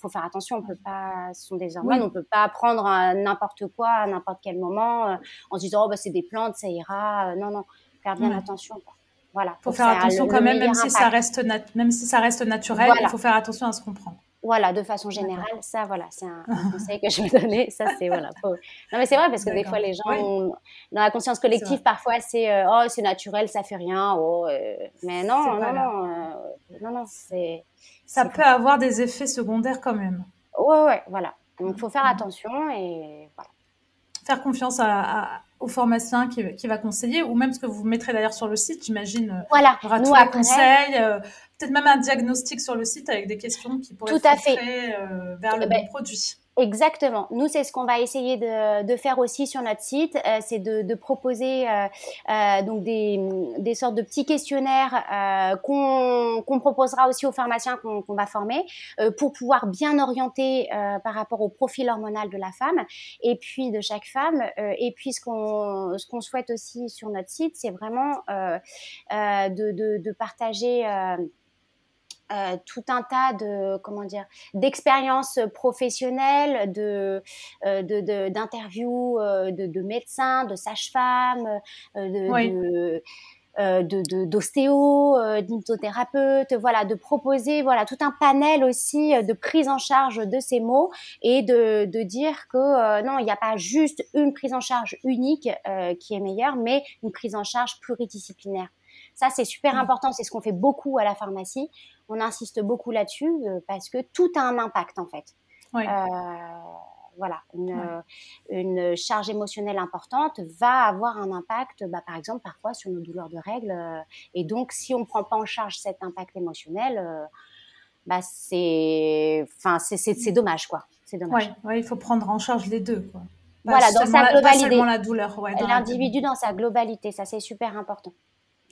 [SPEAKER 2] faut faire attention, on peut pas sont des hormones. Oui. On peut pas prendre n'importe quoi à n'importe quel moment euh, en se disant oh, bah, c'est des plantes, ça ira. Euh, non, non, faire bien attention. Quoi. Voilà.
[SPEAKER 1] Faut faire attention le, quand même, même si ça reste même si ça reste naturel, voilà. il faut faire attention à ce qu'on prend.
[SPEAKER 2] Voilà, de façon générale, ça, voilà, c'est un, un, conseil que je vais donner. Ça, c'est voilà. Faut... Non, mais c'est vrai parce que des fois, les gens, oui. ont, dans la conscience collective, parfois, c'est euh, oh, c'est naturel, ça fait rien. Oh, euh... mais non, non, non, euh, non, non, c'est.
[SPEAKER 1] Ça peut avoir des effets secondaires quand même.
[SPEAKER 2] Ouais, ouais, voilà. Donc, il faut faire attention et voilà.
[SPEAKER 1] Faire confiance à, au pharmacien qui, qui, va conseiller, ou même ce que vous mettrez d'ailleurs sur le site, j'imagine.
[SPEAKER 2] Voilà,
[SPEAKER 1] il y aura tous les conseils, peut-être même un diagnostic sur le site avec des questions qui pourraient
[SPEAKER 2] à fait.
[SPEAKER 1] vers le eh ben, bon produit.
[SPEAKER 2] Exactement. Nous, c'est ce qu'on va essayer de, de, faire aussi sur notre site, euh, c'est de, de, proposer euh, euh, donc des, des, sortes de petits questionnaires euh, qu'on proposera aussi aux pharmaciens qu'on va former euh, pour pouvoir bien orienter euh, par rapport au profil hormonal de la femme et puis de chaque femme. et puis ce qu'on qu'on souhaite aussi sur notre site, c'est vraiment de, de, partager euh, tout un tas de comment dire d'expériences professionnelles, de euh, d'interviews de, de, de, médecins, de sages-femmes, euh, de, d'ostéo, d'hypnothérapeutes, voilà, de proposer voilà tout un panel aussi de prise en charge de ces mots et de, de dire que non, il n'y a pas juste une prise en charge unique qui est meilleure, mais une prise en charge pluridisciplinaire. Ça, c'est super important. C'est ce qu'on fait beaucoup à la pharmacie. On insiste beaucoup là-dessus euh, parce que tout a un impact en fait. Euh, voilà, une, charge émotionnelle importante va avoir un impact, bah, par exemple, parfois sur nos douleurs de règles. Euh, et donc, si on ne prend pas en charge cet impact émotionnel, bah, c'est, enfin, dommage, quoi. C'est dommage.
[SPEAKER 1] Ouais, il faut prendre en charge les deux, quoi.
[SPEAKER 2] voilà, dans sa globalité. L'individu dans sa globalité, ça c'est super important.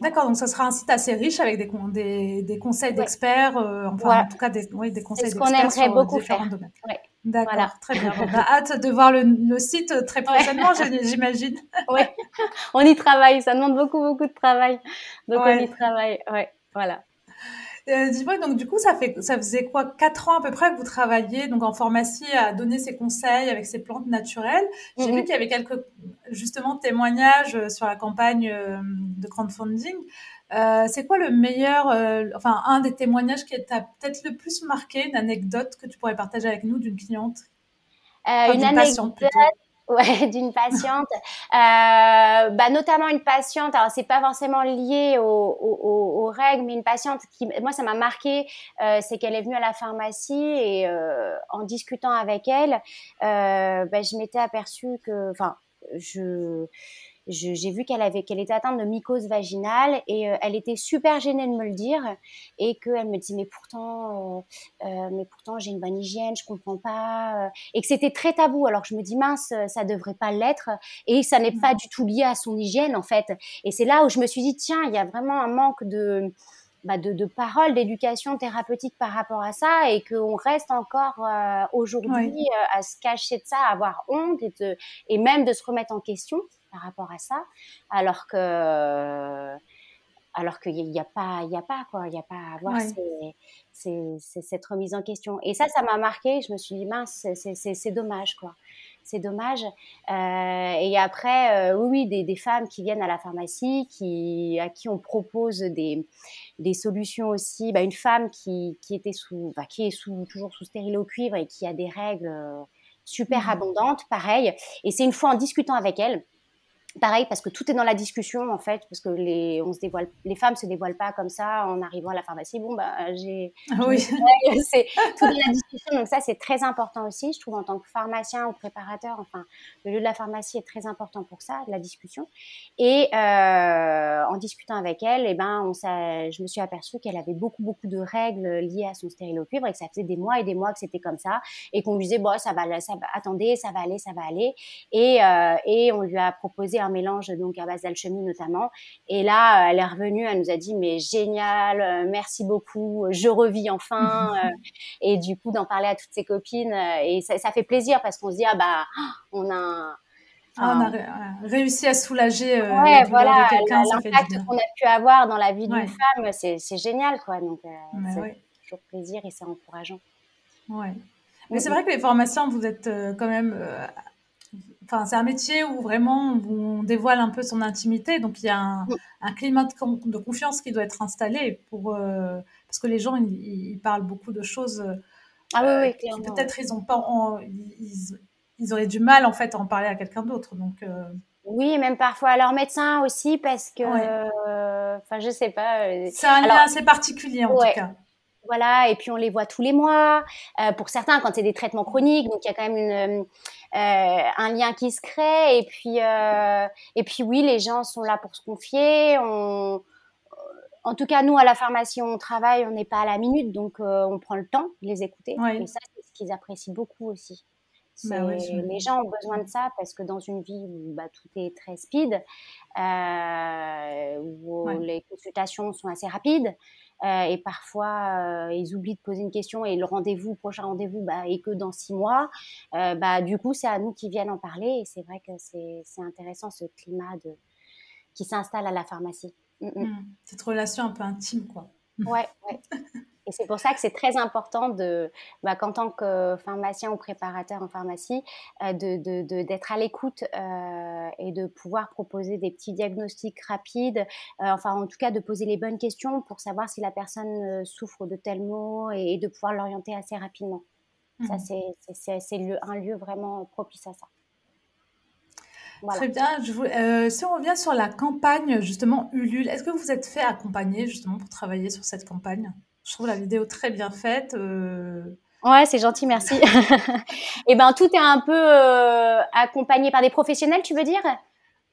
[SPEAKER 1] D'accord, donc ça sera un site assez riche avec des, des, des conseils d'experts, euh, enfin en tout cas des, oui, des conseils d'experts
[SPEAKER 2] sur aimerait euh, beaucoup différents faire.
[SPEAKER 1] domaines. D'accord, très bien. On a hâte de voir le, le site très prochainement, j'imagine.
[SPEAKER 2] oui, on y travaille, ça demande beaucoup, beaucoup de travail. Donc on y travaille, ouais, voilà.
[SPEAKER 1] Euh, dis-moi, donc du coup, ça fait, ça faisait quoi, quatre ans à peu près que vous travailliez donc en pharmacie à donner ces conseils avec ces plantes naturelles? J'ai vu qu'il y avait quelques justement témoignages euh, sur la campagne euh, de crowdfunding. Euh, c'est quoi le meilleur, euh, enfin un des témoignages qui t'a peut-être le plus marqué, une anecdote que tu pourrais partager avec nous d'une cliente,
[SPEAKER 2] euh, une anecdote d'une patiente, euh, bah, notamment une patiente. Alors c'est pas forcément lié aux, règles, mais une patiente qui, moi, ça m'a marqué, euh, c'est qu'elle est venue à la pharmacie et euh, en discutant avec elle, euh, bah, je m'étais aperçue que, enfin, je j'ai vu qu'elle avait qu'elle était atteinte de mycose vaginale et euh, elle était super gênée de me le dire et qu'elle me dit mais pourtant euh, euh, mais pourtant j'ai une bonne hygiène je comprends pas et que c'était très tabou. Alors que je me dis mince ça devrait pas l'être et ça n'est pas du tout lié à son hygiène en fait. Et c'est là où je me suis dit tiens il y a vraiment un manque de bah de, de paroles, d'éducation thérapeutique par rapport à ça et qu'on reste encore aujourd'hui à se cacher de ça, à avoir honte et, de, et même de se remettre en question par rapport à ça, alors que alors qu'il n'y a pas, il y a pas quoi, il y a pas à avoir cette remise en question. Et ça, ça m'a marqué. Je me suis dit mince, c'est dommage quoi, c'est dommage. Euh, et après, euh, oui, des, des, femmes qui viennent à la pharmacie, qui à qui on propose des, des solutions aussi. Bah, une femme qui, qui était sous, bah, qui est sous toujours sous stérile au cuivre et qui a des règles euh, super mmh abondantes, pareil. Et c'est une fois en discutant avec elle Pareil, parce que tout est dans la discussion en fait, parce que les, on se dévoile, les femmes se dévoilent pas comme ça en arrivant à la pharmacie. Bon bah j'ai,
[SPEAKER 1] ah oui.
[SPEAKER 2] c'est tout dans la discussion. Donc ça c'est très important aussi, je trouve en tant que pharmacien ou préparateur. Enfin, le lieu de la pharmacie est très important pour ça, la discussion. Et euh, en discutant avec elle, et eh ben on je me suis aperçue qu'elle avait beaucoup beaucoup de règles liées à son cuivre et que ça faisait des mois et des mois que c'était comme ça et qu'on lui disait bon ça va, ça va, attendez, ça va aller, ça va aller. Et euh, et on lui a proposé un mélange donc à base d'alchimie notamment. Et là, elle est revenue, elle nous a dit mais génial, euh, merci beaucoup, je revis enfin. Euh, et du coup d'en parler à toutes ses copines euh, et ça, fait plaisir parce qu'on se dit ah bah on a
[SPEAKER 1] ah, on a réussi à soulager
[SPEAKER 2] ouais, voilà, de quelqu'un. L'impact qu'on a pu avoir dans la vie d'une femme, c'est génial, quoi. Donc, c'est toujours plaisir et c'est encourageant.
[SPEAKER 1] Ouais. Mais c'est vrai que les formations, vous êtes quand même Enfin, c'est un métier où vraiment on dévoile un peu son intimité, donc il y a un, climat de, confiance qui doit être installé pour euh, parce que les gens ils, parlent beaucoup de choses.
[SPEAKER 2] Ah oui,
[SPEAKER 1] oui euh, Peut-être ils ont pas, ils, auraient du mal en fait à en parler à quelqu'un d'autre, donc. Euh,
[SPEAKER 2] oui, même parfois à leur médecin aussi parce que, enfin, je sais pas.
[SPEAKER 1] C'est un lien assez particulier en tout cas.
[SPEAKER 2] Voilà, et puis on les voit tous les mois. pour certains, quand c'est des traitements chroniques, donc il y a quand même une, un lien qui se crée. Et puis, et puis oui, les gens sont là pour se confier. On, en tout cas, nous, à la pharmacie, on travaille, on n'est pas à la minute, donc on prend le temps de les écouter. Et ça, c'est ce qu'ils apprécient beaucoup aussi. Bah les gens ont besoin de ça parce que dans une vie où bah, tout est très speed, euh, où les consultations sont assez rapides, euh, et parfois euh, ils oublient de poser une question et le rendez-vous, prochain rendez-vous, bah, est que dans six mois. bah, du coup, c'est à nous qui viennent en parler et c'est vrai que c'est intéressant ce climat de, qui s'installe à la pharmacie.
[SPEAKER 1] Mm, mm. Mmh. Cette relation un peu intime, quoi.
[SPEAKER 2] Ouais, ouais. Et c'est pour ça que c'est très important de, bah, qu'en tant que pharmacien ou préparateur en pharmacie, euh, de, d'être à l'écoute euh, et de pouvoir proposer des petits diagnostics rapides, euh, enfin en tout cas de poser les bonnes questions pour savoir si la personne souffre de tel mot et, de pouvoir l'orienter assez rapidement. Ça, mmh. c'est, c'est, un lieu vraiment propice à ça.
[SPEAKER 1] Très bien. Je si on revient sur la campagne justement Ulule, est-ce que vous êtes fait accompagner justement pour travailler sur cette campagne? Je trouve la vidéo très bien faite. Euh.
[SPEAKER 2] Ouais, c'est gentil, merci. et eh ben tout est un peu euh, accompagné par des professionnels, tu veux dire?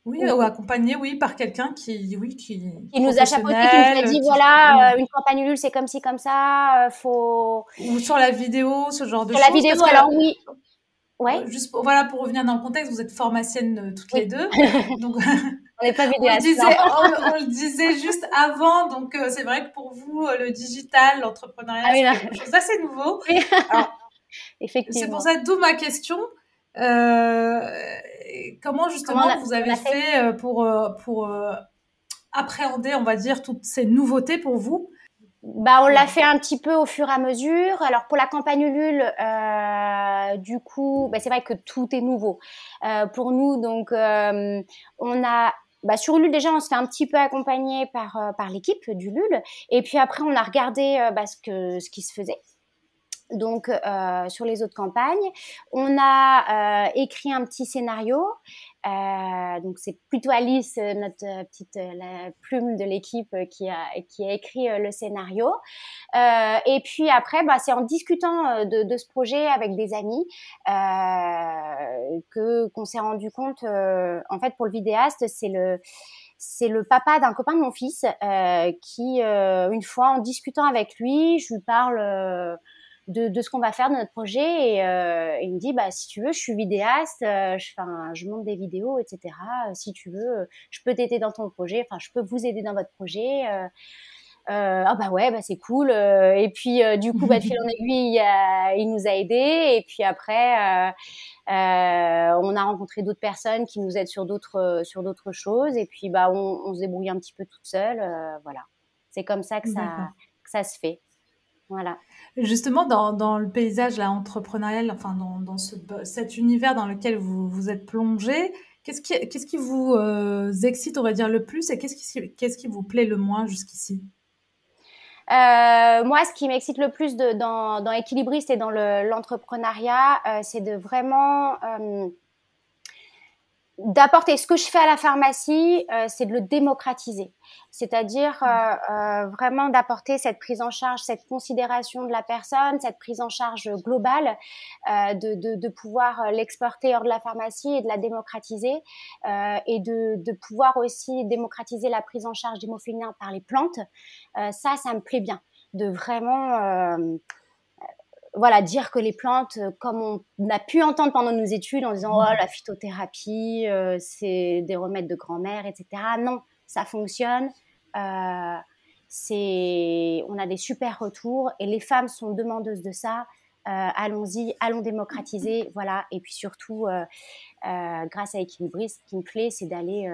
[SPEAKER 1] Oui, ou accompagné, oui, par quelqu'un qui, oui, qui,
[SPEAKER 2] qui nous a chapeauté, qui nous a dit voilà, euh, une campagne Ulule, c'est comme ci, comme ça, faut.
[SPEAKER 1] Ou sur la vidéo, ce genre de
[SPEAKER 2] choses. Sur la vidéo, alors oui.
[SPEAKER 1] Ouais. Juste pour, voilà, pour revenir dans le contexte, vous êtes formationnes toutes les deux.
[SPEAKER 2] Donc, on n'est pas vidéaste.
[SPEAKER 1] On, on, le disait juste avant, donc euh, c'est vrai que pour vous, euh, le digital, l'entrepreneuriat, ah c'est quelque chose d'assez nouveau. Effectivement. C'est pour ça, d'où ma question. Euh, comment justement vous avez fait, fait pour, pour appréhender, on va dire, toutes ces nouveautés pour vous?
[SPEAKER 2] Bah, on l'a fait un petit peu au fur et à mesure. Alors pour la campagne Ulule, euh, du coup, bah, c'est vrai que tout est nouveau euh, pour nous. Donc euh, on a bah, sur Ulule déjà on se fait un petit peu accompagner par euh, par l'équipe d'Ulule et puis après on a regardé euh, bah, ce que ce qui se faisait donc euh, sur les autres campagnes. On a euh, écrit un petit scénario. Euh, donc c'est plutôt Alice, notre petite la plume de l'équipe, qui a qui a écrit le scénario. et puis après, bah, c'est en discutant de, de, ce projet avec des amis que qu'on s'est rendu compte. en fait, pour le vidéaste, c'est le c'est le papa d'un copain de mon fils qui, une fois en discutant avec lui, je lui parle de, ce qu'on va faire de notre projet et, euh, il me dit bah si tu veux je suis vidéaste euh, je je monte des vidéos etc si tu veux je peux t'aider dans ton projet enfin je peux vous aider dans votre projet euh, ah bah ouais bah c'est cool et puis du coup bah de fil en aiguille il nous a aidés et puis après on a rencontré d'autres personnes qui nous aident sur d'autres sur d'autres choses et puis bah on, on, se débrouille un petit peu toute seule voilà. C'est comme ça que ça que ça se fait voilà.
[SPEAKER 1] Justement, dans, dans le paysage là, entrepreneurial, enfin dans, dans ce, cet univers dans lequel vous vous êtes plongé, qu'est-ce qui, qu'est-ce qui vous euh, excite, on va dire, le plus et qu'est-ce qui, qu'est-ce qui vous plaît le moins jusqu'ici?
[SPEAKER 2] Euh, moi, ce qui m'excite le plus de, dans, dans Équilibriste et dans l'entrepreneuriat, euh, c'est de vraiment d'apporter. Ce que je fais à la pharmacie, euh, c'est de le démocratiser, c'est-à-dire euh, euh, vraiment d'apporter cette prise en charge, cette considération de la personne, cette prise en charge globale, de, de, de, pouvoir l'exporter hors de la pharmacie et de la démocratiser, et de, de, pouvoir aussi démocratiser la prise en charge d'hémophilia par les plantes. ça, ça me plaît bien, de vraiment voilà, dire que les plantes, euh, comme on a pu entendre pendant nos études en disant oh la phytothérapie, euh, c'est des remèdes de grand-mère, etc. Non, ça fonctionne. Euh, c'est, on a des super retours et les femmes sont demandeuses de ça. allons-y, allons démocratiser, voilà. Et puis surtout, grâce à Equilibris, ce qui me plaît, c'est d'aller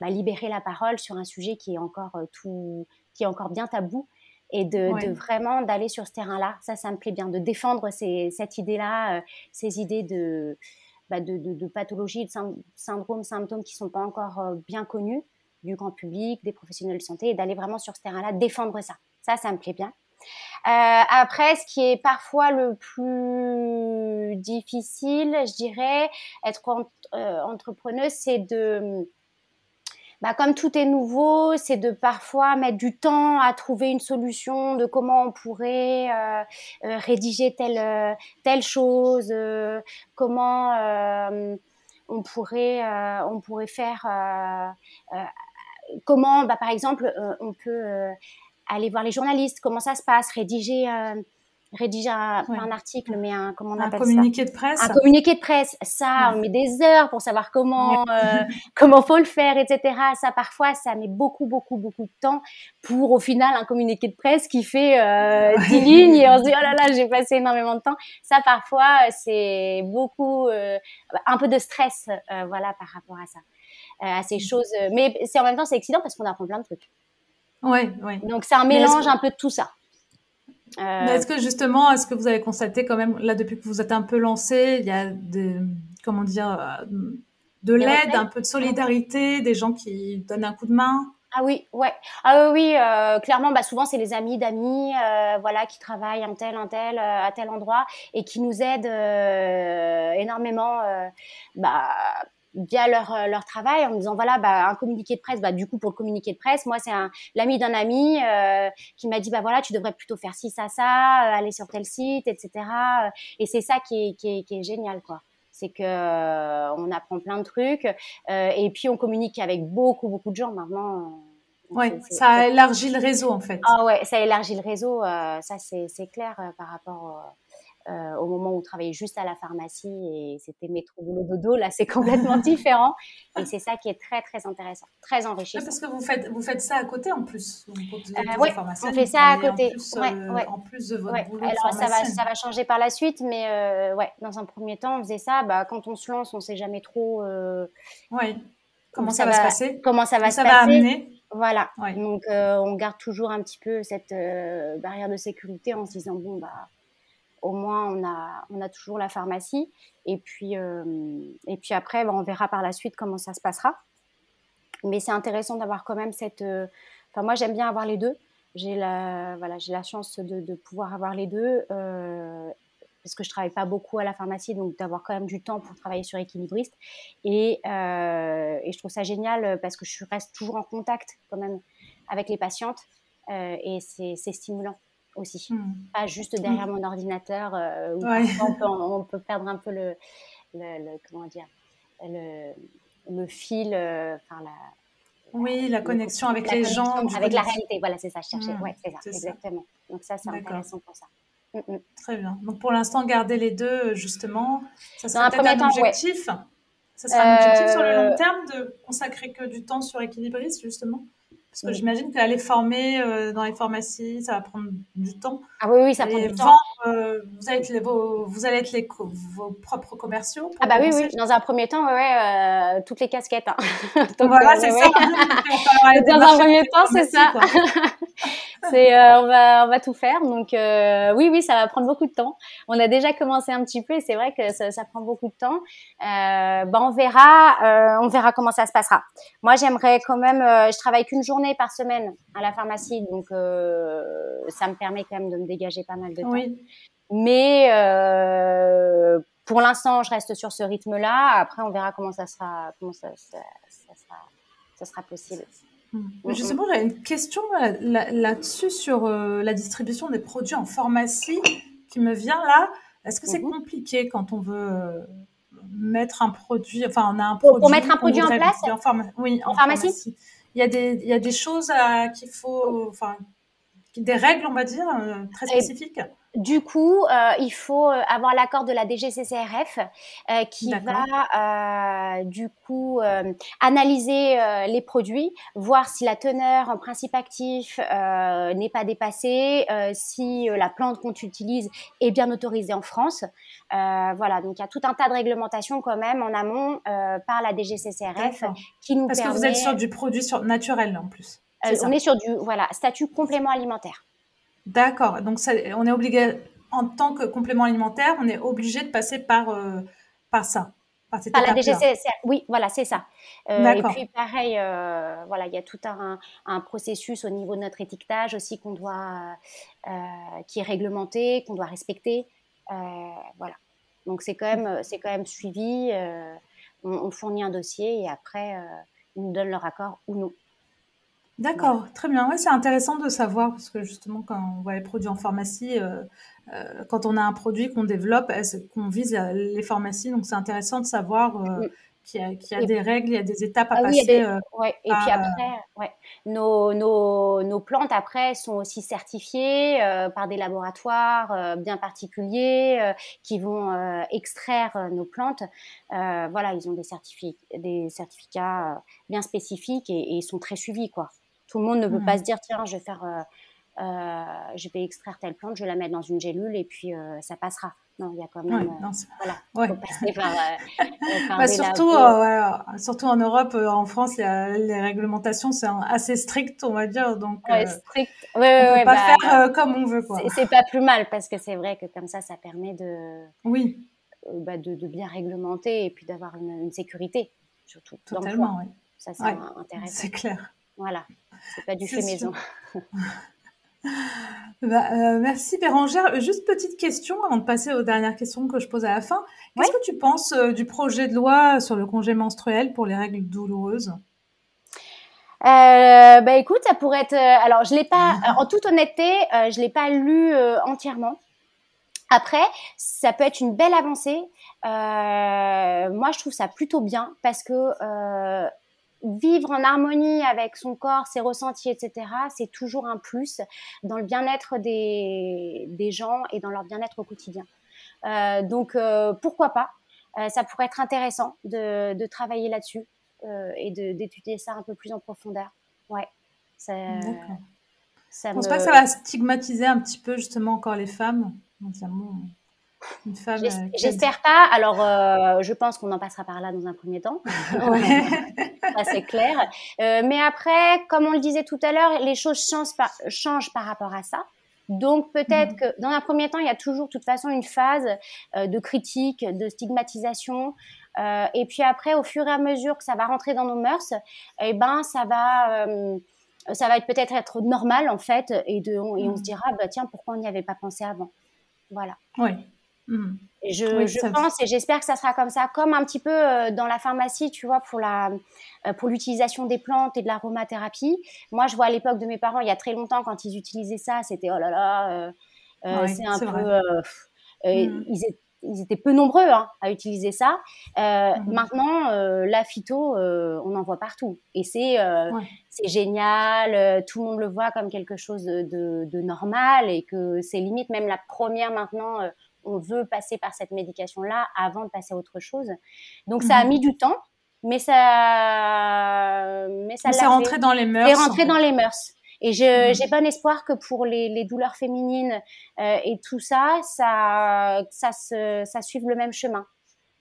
[SPEAKER 2] bah, libérer la parole sur un sujet qui est encore tout, qui est encore bien tabou et de, vraiment d'aller sur ce terrain-là. Ça, ça me plaît bien, de défendre cette idée-là, euh, ces idées de, bah, de, de, pathologies, de syndromes, symptômes qui sont pas encore euh, bien connus du grand public, des professionnels de santé, et d'aller vraiment sur ce terrain-là, défendre ça. Ça, ça me plaît bien. Euh, après, ce qui est parfois le plus difficile, je dirais, être entrepreneuse, c'est de bah, comme tout est nouveau, c'est de parfois mettre du temps à trouver une solution de comment on pourrait euh, euh, rédiger telle euh, telle chose, comment on pourrait on pourrait faire comment bah, par exemple on peut aller voir les journalistes, comment ça se passe, rédiger rédiger un, un, article, mais un comment on
[SPEAKER 1] un communiqué de presse.
[SPEAKER 2] Un communiqué de presse. Ça, on met des heures pour savoir comment euh, comment faut le faire, etc. Ça, parfois, ça met beaucoup, beaucoup, beaucoup de temps pour au final un communiqué de presse qui fait euh, 10 lignes et on se dit oh là là, j'ai passé énormément de temps. Ça, parfois, c'est beaucoup, euh, un peu de stress, euh, voilà, par rapport à ça, euh, à ces mm. choses. Mais c'est en même temps, c'est excitant parce qu'on apprend plein de trucs.
[SPEAKER 1] Ouais, ouais.
[SPEAKER 2] Donc c'est un mélange un peu de tout ça.
[SPEAKER 1] Euh, est-ce que justement, est-ce que vous avez constaté quand même, là depuis que vous êtes un peu lancé, il y a de, comment dire, euh, de l'aide, un peu de solidarité, des gens qui donnent un coup de main?
[SPEAKER 2] Ah oui, ouais. Ah oui, euh, clairement, bah souvent c'est les amis d'amis, voilà, qui travaillent un tel, un tel, à tel endroit et qui nous aident énormément, bah via leur, euh, leur travail en me disant voilà bah un communiqué de presse bah du coup pour le communiqué de presse moi c'est un l'ami d'un ami euh, qui m'a dit bah voilà tu devrais plutôt faire ci ça ça euh, aller sur tel site etc et c'est ça qui est, qui est, qui est génial quoi. C'est que on apprend plein de trucs et puis on communique avec beaucoup beaucoup de gens maintenant
[SPEAKER 1] Ouais, ça élargit le réseau en fait.
[SPEAKER 2] Ah ouais, ça élargit le réseau, ça c'est clair par rapport euh, au moment où on travaillait juste à la pharmacie et c'était métro boulot dodo. Là, c'est complètement différent et c'est ça qui est très très intéressant, très enrichissant.
[SPEAKER 1] parce que vous faites vous faites ça à côté en plus.
[SPEAKER 2] Vous euh, ouais, on fait ça à côté.
[SPEAKER 1] En plus, ouais, en plus de votre boulot.
[SPEAKER 2] Alors ça va ça va changer par la suite, mais euh, ouais, dans un premier temps, on faisait ça. Bah, quand on se lance, on sait jamais trop.
[SPEAKER 1] ouais. Comment ça, va, se passer?
[SPEAKER 2] Comment ça va
[SPEAKER 1] se
[SPEAKER 2] passer
[SPEAKER 1] amener?
[SPEAKER 2] Voilà. Donc, on garde toujours un petit peu cette barrière de sécurité en se disant bon bah au moins on a, on a toujours la pharmacie. Et puis, euh, et puis après, ben, on verra par la suite comment ça se passera. Mais c'est intéressant d'avoir quand même cette. Euh, enfin, moi, j'aime bien avoir les deux. J'ai la, voilà, j'ai la chance de, pouvoir avoir les deux. Euh, parce que je travaille pas beaucoup à la pharmacie, donc d'avoir quand même du temps pour travailler sur équilibriste. Et je trouve ça génial parce que je reste toujours en contact quand même avec les patientes et c'est stimulant aussi. Hmm. Pas juste derrière mon ordinateur euh, où on, peut, perdre un peu le, le, comment dire, le, le fil, euh, enfin la.
[SPEAKER 1] Oui, la connexion avec les gens.
[SPEAKER 2] Avec la réalité, voilà, c'est ça, je cherchais. Hmm, ouais, c'est ça, exactement. Donc ça, c'est intéressant pour ça.
[SPEAKER 1] Mm, mm. Très bien. Donc pour l'instant, garder les deux, justement, ça serait peut-être un objectif? Ça sera un objectif sur le long euh, terme de consacrer que du temps sur équilibriste, justement? Parce que j'imagine qu'aller former euh, dans les pharmacies, ça va prendre du temps.
[SPEAKER 2] Ah oui, oui, ça prend du temps.
[SPEAKER 1] Euh, vous, allez être les, vos, vous allez être les, vos propres commerciaux
[SPEAKER 2] Ah bah oui, oui. Dans un premier temps, ouais, euh, toutes les casquettes. Hein.
[SPEAKER 1] Donc, voilà, c'est ça.
[SPEAKER 2] dans un premier temps, c'est ça. c'est, on va, on va tout faire. Donc oui, oui, ça va prendre beaucoup de temps. On a déjà commencé un petit peu et c'est vrai que ça, ça, prend beaucoup de temps. bah, on verra, on verra comment ça se passera. Moi, j'aimerais quand même. je travaille qu'une journée par semaine à la pharmacie, donc euh, ça me permet quand même de me dégager pas mal de temps. Mais euh, pour l'instant, je reste sur ce rythme-là. Après, on verra comment ça sera, comment ça, ça, sera, ça sera possible.
[SPEAKER 1] Hmm. Justement, j'avais une question là-dessus sur euh, la distribution des produits en pharmacie qui me vient là. Est-ce que c'est mhm. compliqué quand on veut mettre un produit, enfin on a un produit
[SPEAKER 2] pour, mettre un produit en place
[SPEAKER 1] en oui, en, pharmacie il y a des, il y a des choses qu'il faut, enfin, des règles, on va dire, euh, très spécifiques.
[SPEAKER 2] Du coup, euh, il faut euh, avoir l'accord de la DGCCRF euh, qui va du coup analyser les produits, voir si la teneur en principe actif n'est pas dépassée, si la plante qu'on utilise est bien autorisée en France. voilà, donc il y a tout un tas de réglementations quand même en amont par la DGCCRF qui nous
[SPEAKER 1] Parce
[SPEAKER 2] que
[SPEAKER 1] vous êtes sur du produit sur, naturel en plus.
[SPEAKER 2] on est sur du voilà statut complément alimentaire.
[SPEAKER 1] D'accord. Donc, ça, on est obligé, en tant que complément alimentaire, on est obligé de passer par, euh, par ça.
[SPEAKER 2] Par, la DGCSR, oui, voilà, c'est ça. Euh, et puis pareil, euh, voilà, il y a tout un, un, processus au niveau de notre étiquetage aussi qu'on doit, qui est réglementé, qu'on doit respecter, voilà. Donc c'est quand même, c'est quand même suivi. On, on, fournit un dossier et après, nous donnent leur accord ou non.
[SPEAKER 1] D'accord, très bien. Ouais, c'est intéressant de savoir parce que justement, quand on voit les produits en pharmacie, euh, euh, quand on a un produit qu'on développe, qu'on vise les pharmacies, donc c'est intéressant de savoir euh, qu'il y a, des règles, il y a des étapes à ah passer.
[SPEAKER 2] ouais. Et puis après, ouais. nos, nos, nos, plantes après sont aussi certifiées par des laboratoires bien particuliers qui vont extraire nos plantes. voilà, ils ont des, certificats, des certificats bien spécifiques et, et, ils sont très suivis, quoi. Tout le monde ne peut pas se dire tiens, je vais faire, euh, euh, je vais extraire telle plante, je vais la mettre dans une gélule et puis euh, ça passera. Non, il y a quand même.
[SPEAKER 1] voilà, faut passer par. Bah, surtout, surtout en Europe, en France, les réglementations sont assez strictes, on va dire. Donc,
[SPEAKER 2] ouais, strict.
[SPEAKER 1] on peut pas bah, faire comme on veut.
[SPEAKER 2] C'est pas plus mal parce que c'est vrai que comme ça, ça permet de.
[SPEAKER 1] Oui.
[SPEAKER 2] Bah, de, bien réglementer et puis d'avoir une, sécurité, surtout.
[SPEAKER 1] Totalement, oui.
[SPEAKER 2] Ça, c'est intéressant.
[SPEAKER 1] C'est clair.
[SPEAKER 2] Voilà, c'est pas du fait maison.
[SPEAKER 1] Bah, euh, merci Bérangère. Juste petite question avant de passer aux dernières questions que je pose à la fin. Qu'est-ce que tu penses euh, du projet de loi sur le congé menstruel pour les règles douloureuses?
[SPEAKER 2] Euh, bah écoute, ça pourrait être. alors, je l'ai pas. En toute honnêteté, je l'ai pas lu entièrement. Après, ça peut être une belle avancée. moi, je trouve ça plutôt bien parce que vivre en harmonie avec son corps, ses ressentis, etc., c'est toujours un plus dans le bien-être des, des gens et dans leur bien-être au quotidien. Euh, donc, euh, pourquoi pas? Euh, Ça pourrait être intéressant de, de travailler là-dessus et d'étudier ça un peu plus en profondeur. Ouais.
[SPEAKER 1] Ça, ça pense pas que ça va stigmatiser un petit peu justement encore les femmes
[SPEAKER 2] euh, j'espère pas. Alors, euh, je pense qu'on en passera par là dans un premier temps. ça, c'est clair. Euh, mais après, comme on le disait tout à l'heure, les choses changent par, changent par rapport à ça. Donc, peut-être mhm. que dans un premier temps, il y a toujours, de toute façon, une phase de critique, de stigmatisation. et puis après, au fur et à mesure que ça va rentrer dans nos mœurs, eh ben, ça va ça va être peut-être être normal en fait et, de, et on se mhm. dira bah tiens pourquoi on n'y avait pas pensé avant? Voilà
[SPEAKER 1] oui
[SPEAKER 2] Mmh. je, je pense et j'espère que ça sera comme ça, comme un petit peu euh, dans la pharmacie, tu vois, pour la euh, pour l'utilisation des plantes et de l'aromathérapie. Moi, je vois à l'époque de mes parents, il y a très longtemps, quand ils utilisaient ça, c'était oh là là, euh, c'est un peu, mmh. ils, étaient, ils, étaient, peu nombreux hein, à utiliser ça. Mmh. Maintenant, la phyto, on en voit partout et c'est c'est génial. tout le monde le voit comme quelque chose de, de, de normal et que c'est limite même la première maintenant on veut passer par cette médication-là avant de passer à autre chose. Donc ça a mhm. mis du temps, mais ça,
[SPEAKER 1] mais ça, c'est rentré dans les mœurs.
[SPEAKER 2] C'est rentré dans les mœurs. Et mhm. j'ai bon espoir que pour les, douleurs féminines euh, et tout ça, ça, ça, se, ça suive le même chemin.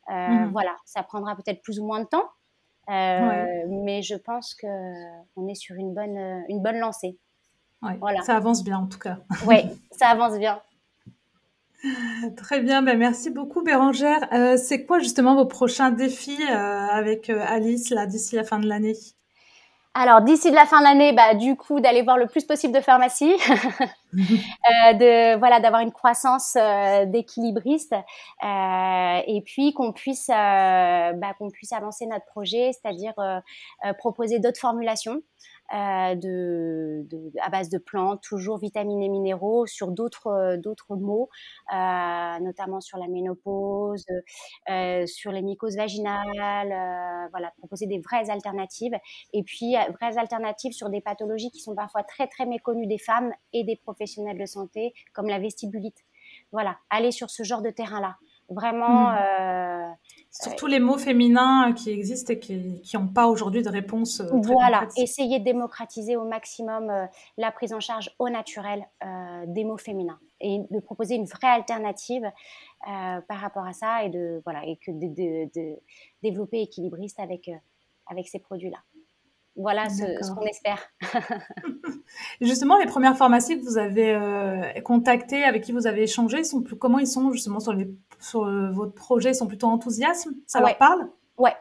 [SPEAKER 2] Euh, mhm. Voilà, ça prendra peut-être plus ou moins de temps, euh, mais je pense que on est sur une bonne, une bonne lancée.
[SPEAKER 1] Voilà. Ça avance bien en tout cas.
[SPEAKER 2] Oui, ça avance bien.
[SPEAKER 1] Très bien, ben merci beaucoup Bérangère. Euh, c'est quoi justement vos prochains défis euh, avec euh, Alice là d'ici la fin de l'année?
[SPEAKER 2] Alors d'ici la fin de l'année, bah, du coup d'aller voir le plus possible de pharmacie, de voilà d'avoir une croissance d'équilibriste et puis qu'on puisse bah, qu'on puisse avancer notre projet, c'est-à-dire proposer d'autres formulations. Euh, de, de, à base de plantes, toujours vitamines et minéraux, sur d'autres euh, d'autres mots, euh, notamment sur la ménopause, euh, sur les mycoses vaginales, euh, voilà, proposer des vraies alternatives, et puis vraies alternatives sur des pathologies qui sont parfois très très méconnues des femmes et des professionnels de santé, comme la vestibulite. Voilà, aller sur ce genre de terrain-là. Vraiment. Mmh. Euh,
[SPEAKER 1] Surtout les mots féminins qui existent et qui n'ont pas aujourd'hui de réponse.
[SPEAKER 2] Euh, voilà, essayer de démocratiser au maximum euh, la prise en charge au naturel des mots féminins et de proposer une vraie alternative par rapport à ça et de voilà et que de, de, de développer équilibriste avec avec ces produits-là. Voilà ce, qu'on espère.
[SPEAKER 1] justement, les premières pharmacies que vous avez euh, contactées, avec qui vous avez échangé, sont plus, comment ils sont justement sur, les, sur euh, votre projet? Ils sont plutôt enthousiastes? Ça leur parle?
[SPEAKER 2] Ouais.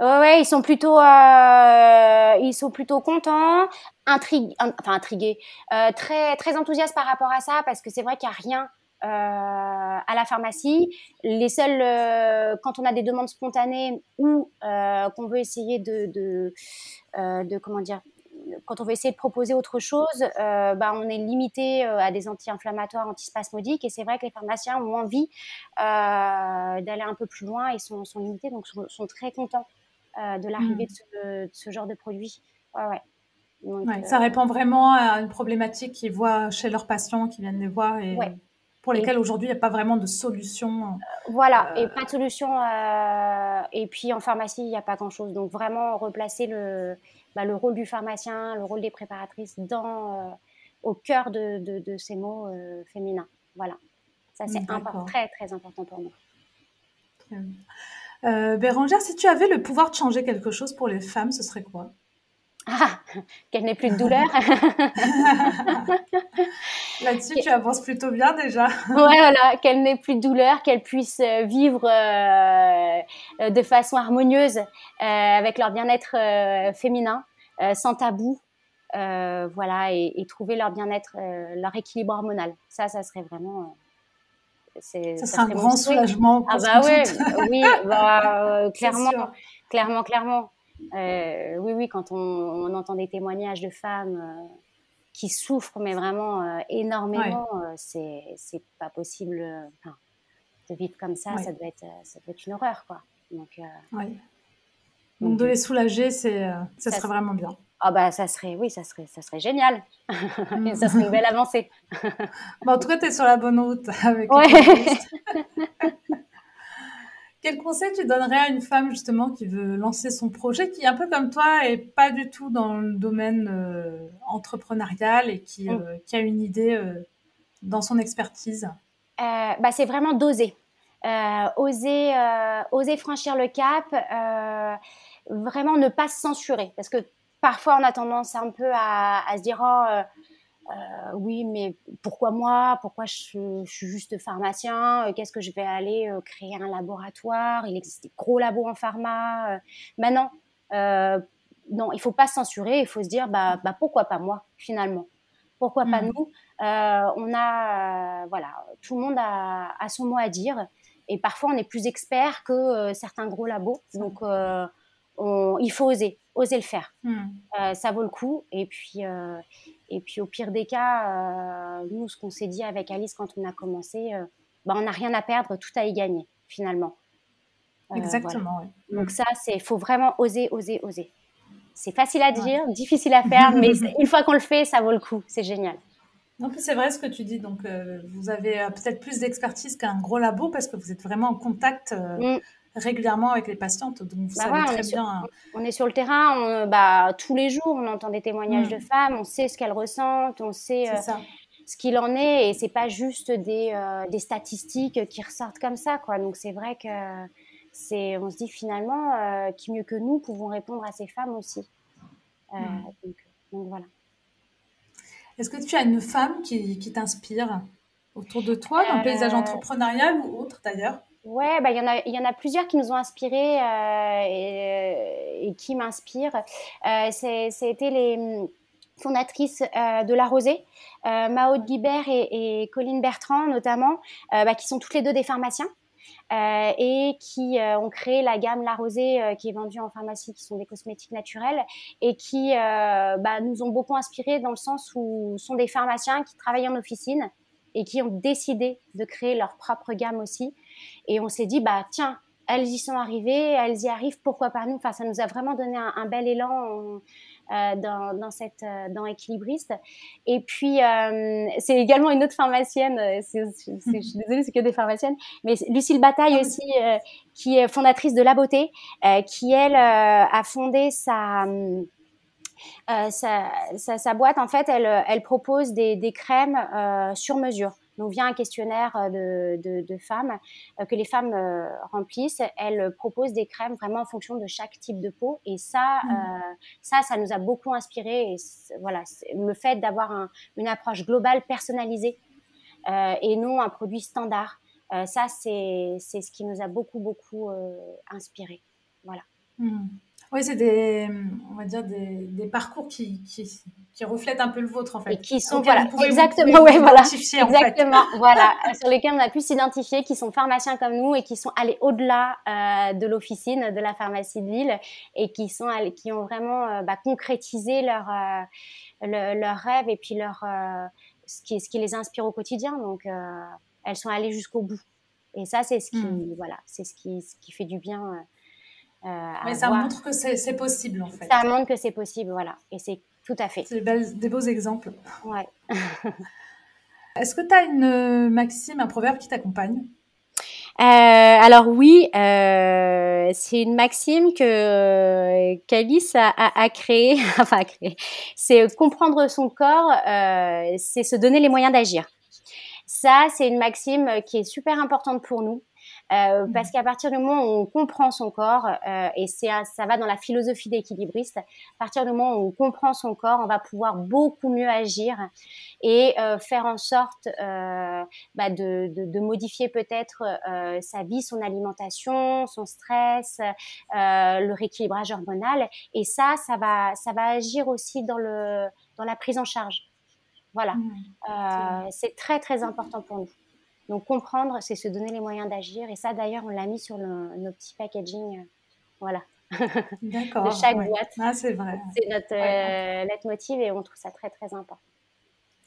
[SPEAKER 2] Ouais, ils sont plutôt, euh, ils sont plutôt contents, intrigués, enfin intrigués, très très enthousiastes par rapport à ça, parce que c'est vrai qu'il n'y a rien à la pharmacie. Les seuls, quand on a des demandes spontanées ou qu'on veut essayer de, de, de comment dire, quand on veut essayer de proposer autre chose, euh, bah, on est limité euh, à des anti-inflammatoires, antispasmodiques. Et c'est vrai que les pharmaciens ont envie euh, d'aller un peu plus loin et sont, sont limités, donc sont, sont très contents de l'arrivée mmh. de, ce, genre de produit.
[SPEAKER 1] Ouais, ça répond vraiment à une problématique qu'ils voient chez leurs patients qui viennent les voir et pour lesquels aujourd'hui il n'y a pas vraiment de solution.
[SPEAKER 2] Voilà, et pas de solution. et puis en pharmacie, il n'y a pas grand-chose. Donc vraiment replacer le, bah, le rôle du pharmacien, le rôle des préparatrices dans, euh, au cœur de, de, ces mots euh, féminins. Voilà. Ça, c'est très, très important pour nous.
[SPEAKER 1] Euh, Bérangère, si tu avais le pouvoir de changer quelque chose pour les femmes, ce serait quoi?
[SPEAKER 2] Ah, qu'elle n'ait plus de douleur.
[SPEAKER 1] Là-dessus, tu avances plutôt bien déjà.
[SPEAKER 2] ouais, voilà, qu'elle n'ait plus de douleur, qu'elle puisse vivre de façon harmonieuse avec leur bien-être féminin, sans tabou, voilà, et, trouver leur bien-être, leur équilibre hormonal. Ça, ça serait vraiment.
[SPEAKER 1] C'est, ça, serait un grand soulagement.
[SPEAKER 2] ah bah oui, oui, bah, clairement, clairement, clairement. Euh, oui, oui, quand on, entend des témoignages de femmes euh, qui souffrent, mais vraiment euh, énormément, c'est, c'est pas possible de vivre comme ça. Ça, doit être, ça doit être une horreur, quoi.
[SPEAKER 1] Donc, donc, de les soulager, c'est, ça, serait vraiment bien.
[SPEAKER 2] Ah bah ça serait, oui, ça serait, ça serait génial. Ça serait une belle avancée.
[SPEAKER 1] en tout cas, tu es sur la bonne route avec.
[SPEAKER 2] Ouais.
[SPEAKER 1] Quel conseil tu donnerais à une femme justement qui veut lancer son projet, qui est un peu comme toi et pas du tout dans le domaine euh, entrepreneurial et qui, mm. euh, qui, a une idée euh, dans son expertise?
[SPEAKER 2] Bah, C'est vraiment d'oser. oser, oser franchir le cap, vraiment ne pas se censurer. Parce que parfois on a tendance un peu à, à se dire oh, euh, oui, mais pourquoi moi? Pourquoi je, suis juste pharmacien? Euh, Qu'est-ce que je vais aller euh, créer un laboratoire? Il existe des gros labos en pharma. Maintenant, non, il faut pas censurer. Il faut se dire, bah, bah pourquoi pas moi finalement? Pourquoi pas mmh. nous? On a, voilà, tout le monde a, a, son mot à dire. Et parfois, on est plus expert que certains gros labos. Donc, il faut oser, oser le faire. Euh, ça vaut le coup. Et puis, et puis au pire des cas, euh, nous, ce qu'on s'est dit avec Alice quand on a commencé, bah, on n'a rien à perdre, tout à y gagner, finalement.
[SPEAKER 1] Exactement.
[SPEAKER 2] Donc ça, c'est, faut vraiment oser, oser, oser. C'est facile à dire, difficile à faire, mais une fois qu'on le fait, ça vaut le coup. C'est génial.
[SPEAKER 1] Donc c'est vrai ce que tu dis. Donc vous avez peut-être plus d'expertise qu'un gros labo parce que vous êtes vraiment en contact mm régulièrement avec les patientes, donc vous bah savez très bien.
[SPEAKER 2] on est sur le terrain, bah, tous les jours, on entend des témoignages de mm. femmes, on sait ce qu'elles ressentent, on sait euh, ce qu'il en est, et c'est pas juste des, euh, des, statistiques qui ressortent comme ça, quoi. Donc c'est vrai que c'est, on se dit finalement, euh, qui mieux que nous pouvons répondre à ces femmes aussi. Mm. Donc, voilà.
[SPEAKER 1] Est-ce que tu as une femme qui, qui t'inspire autour de toi, dans le paysage entrepreneurial ou autre d'ailleurs?
[SPEAKER 2] Ouais, bah, il y, en a, y en a plusieurs qui nous ont inspirés euh, et, et, qui m'inspirent. Euh, C'était les hum, fondatrices euh, de La Rosée, euh, Maude Guibert et, et, Colline Bertrand notamment, euh, bah, qui sont toutes les deux des pharmaciens. Euh, et qui ont créé la gamme La Rosée qui est vendue en pharmacie, qui sont des cosmétiques naturels et qui bah, nous ont beaucoup inspirés dans le sens où sont des pharmaciens qui travaillent en officine et qui ont décidé de créer leur propre gamme aussi. Et on s'est dit, bah tiens, elles y sont arrivées, elles y arrivent, pourquoi pas nous? Enfin, ça nous a vraiment donné un, bel élan euh, dans, dans, cette euh, dans équilibriste. Et puis euh, c'est également une autre pharmacienne. Je suis désolée, c'est que des pharmaciennes, mais Lucille Bataille ah aussi, euh, qui est fondatrice de La Beauté, qui elle a fondé sa euh, sa, sa, boîte, en fait, elle, elle propose des, des crèmes euh, sur mesure. Donc, via un questionnaire euh, de, de, de femmes euh, que les femmes euh, remplissent, elle propose des crèmes vraiment en fonction de chaque type de peau. Et ça, mmh. ça, ça nous a beaucoup inspiré. Et voilà, le fait d'avoir un, une approche globale, personnalisée, et non un produit standard. ça, c'est ce qui nous a beaucoup, beaucoup inspiré. Voilà.
[SPEAKER 1] Mmh. Oui, c'est des, on va dire des, des parcours qui, qui, qui reflètent un peu le vôtre en fait.
[SPEAKER 2] Et qui sont voilà exactement ouais voilà exactement voilà sur lesquels on a pu s'identifier, qui sont pharmaciens comme nous et qui sont allés au-delà euh, de l'officine de la pharmacie de ville et qui sont allés, qui ont vraiment euh, bah, concrétisé leur euh, le, leur rêve et puis leur euh, ce qui ce qui les inspire au quotidien. Donc elles sont allées jusqu'au bout. Et ça c'est ce qui mmh. voilà c'est ce qui ce qui fait du bien.
[SPEAKER 1] Euh, Mais ça montre que c'est possible en fait.
[SPEAKER 2] Ça montre que c'est possible, voilà. Et c'est tout à fait.
[SPEAKER 1] C'est des beaux exemples.
[SPEAKER 2] Ouais.
[SPEAKER 1] Est-ce que tu as une maxime, un proverbe qui t'accompagne?
[SPEAKER 2] Euh, alors oui, euh, c'est une maxime que euh, qu'Alice a, a, a créée, enfin a. C'est comprendre son corps, euh, c'est se donner les moyens d'agir. Ça, c'est une maxime qui est super importante pour nous. Euh, parce qu'à partir du moment où on comprend son corps, euh, et c'est ça va dans la philosophie d'équilibriste, à partir du moment où on comprend son corps, on va pouvoir beaucoup mieux agir et euh, faire en sorte bah de, de, de, modifier peut-être sa vie, son alimentation, son stress, le rééquilibrage hormonal. Et ça, ça va, ça va agir aussi dans, le, dans la prise en charge. Voilà, mmh, c'est très très important pour nous. Donc comprendre, c'est se donner les moyens d'agir. Et ça, d'ailleurs, on l'a mis sur le, nos petits packaging. Euh, voilà.
[SPEAKER 1] D'accord.
[SPEAKER 2] de chaque boîte.
[SPEAKER 1] Ah, c'est vrai.
[SPEAKER 2] C'est notre ouais. euh, et on trouve ça très, très important.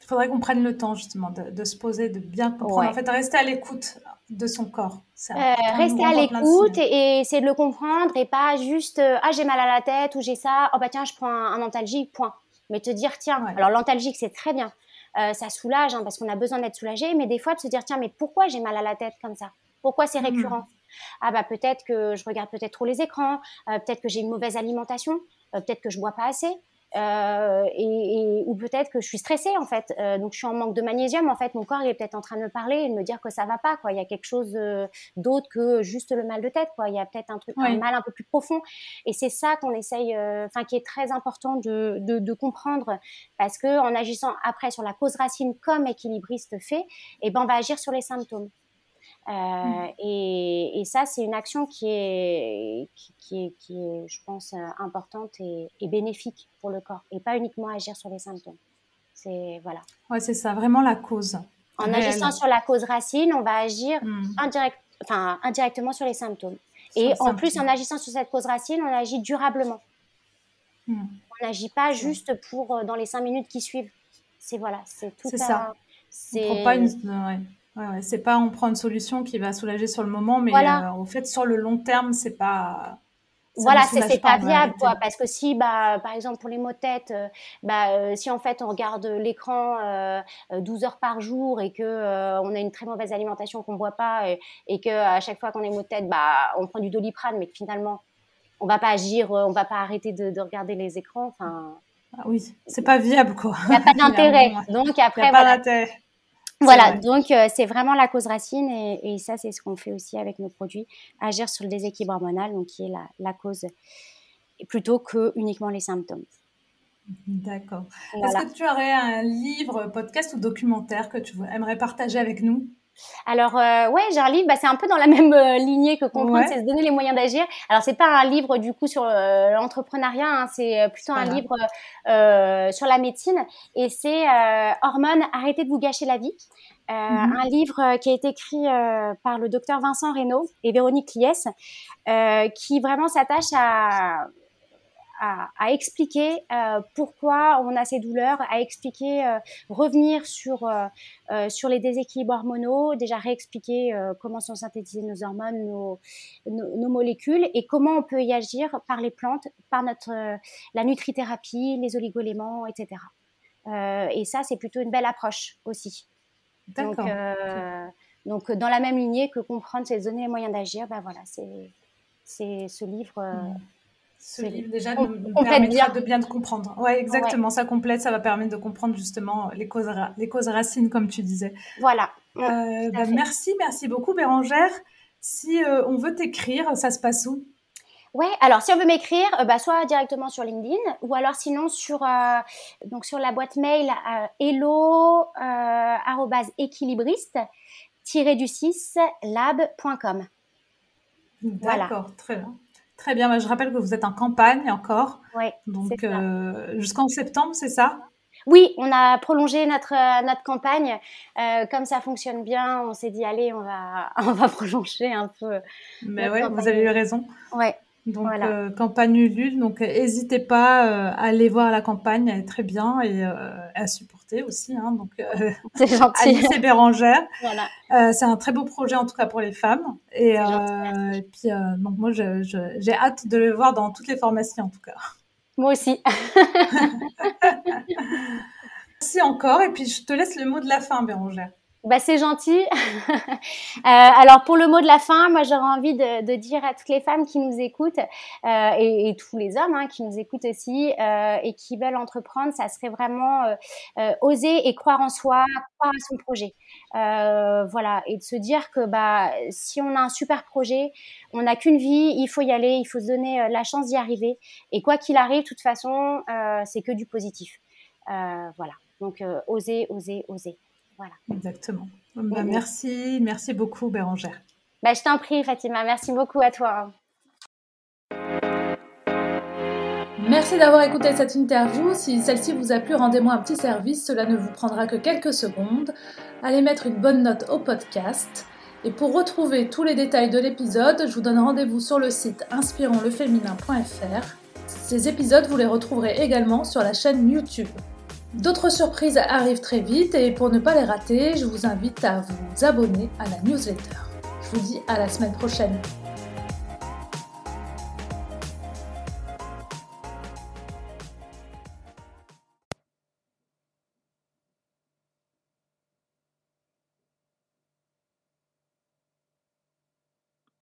[SPEAKER 1] Il faudrait qu'on prenne le temps justement de, de se poser, de bien comprendre. Ouais. En fait, rester à l'écoute de son corps.
[SPEAKER 2] Euh, rester à l'écoute et, et essayer de le comprendre et pas juste euh, ah j'ai mal à la tête ou j'ai ça oh bah tiens je prends un, un antalgique point. Mais te dire tiens alors l'antalgique c'est très bien euh, ça soulage hein, parce qu'on a besoin d'être soulagé, mais des fois de se dire tiens mais pourquoi j'ai mal à la tête comme ça? Pourquoi c'est mmh. récurrent? Mmh. Ah bah peut-être que je regarde peut-être trop les écrans, euh, peut-être que j'ai une mauvaise alimentation, euh, peut-être que je bois pas assez, euh, et, et, ou peut-être que je suis stressée en fait, euh, donc je suis en manque de magnésium. En fait, mon corps il est peut-être en train de me parler et de me dire que ça va pas. Quoi, il y a quelque chose euh, d'autre que juste le mal de tête. Quoi, il y a peut-être un truc, oui. un mal un peu plus profond. Et c'est ça qu'on essaye, euh, enfin qui est très important de, de, de, comprendre, parce que en agissant après sur la cause racine comme équilibriste fait, et eh ben on va agir sur les symptômes. Euh, mmh. et, et, ça, c'est une action qui est, qui, qui, est, qui est, je pense, euh, importante et, et, bénéfique pour le corps, et pas uniquement agir sur les symptômes. C'est voilà.
[SPEAKER 1] Ouais, c'est ça, vraiment la cause.
[SPEAKER 2] En réelle. agissant sur la cause racine, on va agir mmh. indirect, enfin, indirectement sur les symptômes. Sur et les en symptômes. plus, en agissant sur cette cause racine, on agit durablement. Mmh. On n'agit pas juste pour euh, dans les cinq minutes qui suivent. C'est voilà, c'est tout.
[SPEAKER 1] C'est ça. C'est pas une. Ouais Ouais, ouais, c'est pas on prend une solution qui va soulager sur le moment, mais voilà. euh, en fait sur le long terme, c'est pas.
[SPEAKER 2] Voilà, c'est pas, pas viable, quoi. Parce que si, bah, par exemple, pour les maux de tête, euh, bah, euh, si en fait on regarde l'écran euh, 12 heures par jour et que euh, on a une très mauvaise alimentation qu'on boit pas et, et que à chaque fois qu'on a maux de tête, bah, on prend du doliprane, mais que finalement on va pas agir, on va pas arrêter de, de regarder les écrans. Enfin.
[SPEAKER 1] Ah oui, c'est pas viable, quoi.
[SPEAKER 2] Il n'y a pas d'intérêt. Donc après,
[SPEAKER 1] y a pas voilà.
[SPEAKER 2] Voilà, donc euh, c'est vraiment la cause racine et, et ça c'est ce qu'on fait aussi avec nos produits, agir sur le déséquilibre hormonal, donc qui est la, la cause, plutôt que uniquement les symptômes.
[SPEAKER 1] D'accord. Voilà. Est-ce que tu aurais un livre, podcast ou documentaire que tu aimerais partager avec nous?
[SPEAKER 2] Alors euh, ouais, j'ai un livre, bah, c'est un peu dans la même euh, lignée que comprendre, ouais. c'est se donner les moyens d'agir. Alors c'est pas un livre du coup sur euh, l'entrepreneuriat, hein, c'est plutôt un livre sur la médecine et c'est Hormones, arrêtez de vous gâcher la vie. Mm -hmm. Un livre qui a été écrit par le docteur Vincent Reynaud et Véronique Liès, qui vraiment s'attache à à, à expliquer euh, pourquoi on a ces douleurs, à expliquer, euh, revenir sur, euh, sur les déséquilibres hormonaux, déjà réexpliquer comment sont synthétisées nos hormones, nos, nos, nos, molécules et comment on peut y agir par les plantes, par notre, la nutrithérapie, les oligoéléments, etc. et ça, c'est plutôt une belle approche aussi. Donc, donc, dans la même lignée que comprendre, c'est donner les moyens d'agir, ben voilà, c'est ce livre. Mmh
[SPEAKER 1] ce livre déjà nous, nous permettra bien. de bien te comprendre. Ouais, exactement. Ouais. Ça complète, ça va permettre de comprendre justement les causes, les causes racines, comme tu disais.
[SPEAKER 2] Voilà.
[SPEAKER 1] Euh, bah, merci, merci beaucoup, Bérangère. Si euh, on veut t'écrire, ça se passe où?
[SPEAKER 2] Ouais, alors si on veut m'écrire, euh, bah, soit directement sur LinkedIn ou alors sinon sur euh, donc sur la boîte mail euh, hello équilibriste du 6 lab.com.
[SPEAKER 1] D'accord, voilà. très bien. Très bien. Je rappelle que vous êtes en campagne encore.
[SPEAKER 2] Oui.
[SPEAKER 1] Donc euh, jusqu'en septembre, c'est ça?
[SPEAKER 2] Oui, on a prolongé notre, notre campagne. comme ça fonctionne bien, on s'est dit, allez, on va, on va prolonger un peu.
[SPEAKER 1] Mais oui, vous avez eu raison.
[SPEAKER 2] Ouais.
[SPEAKER 1] Donc, euh, campagne Ulule. Donc, n'hésitez pas euh, à aller voir la campagne. Elle est très bien et euh, à supporter aussi. Hein, donc,
[SPEAKER 2] c'est gentil.
[SPEAKER 1] Alice et Bérangère. Voilà. c'est un très beau projet, en tout cas, pour les femmes. Et, et puis, donc, moi, j'ai hâte de le voir dans toutes les formations, en tout cas.
[SPEAKER 2] Moi aussi.
[SPEAKER 1] Merci encore. Et puis, je te laisse le mot de la fin, Bérangère.
[SPEAKER 2] Bah, c'est gentil. euh, alors pour le mot de la fin, moi j'aurais envie de, dire à toutes les femmes qui nous écoutent euh, et, tous les hommes hein, qui nous écoutent aussi euh, et qui veulent entreprendre, ça serait vraiment oser et croire en soi, croire à son projet. Voilà et de se dire que bah si on a un super projet, on n'a qu'une vie, il faut y aller, il faut se donner la chance d'y arriver et quoi qu'il arrive, de toute façon, c'est que du positif. voilà. Donc oser, oser, oser. Voilà.
[SPEAKER 1] Exactement. Bah, merci, merci beaucoup Bérangère.
[SPEAKER 2] Bah, je t'en prie Fatima, merci beaucoup à toi.
[SPEAKER 1] Merci d'avoir écouté cette interview. Si celle-ci vous a plu, rendez-moi un petit service. Cela ne vous prendra que quelques secondes. Allez mettre une bonne note au podcast. Et pour retrouver tous les détails de l'épisode, je vous donne rendez-vous sur le site inspironsleféminin.fr. Ces épisodes, vous les retrouverez également sur la chaîne YouTube. D'autres surprises arrivent très vite et pour ne pas les rater, je vous invite à vous abonner à la newsletter. Je vous dis à la semaine prochaine.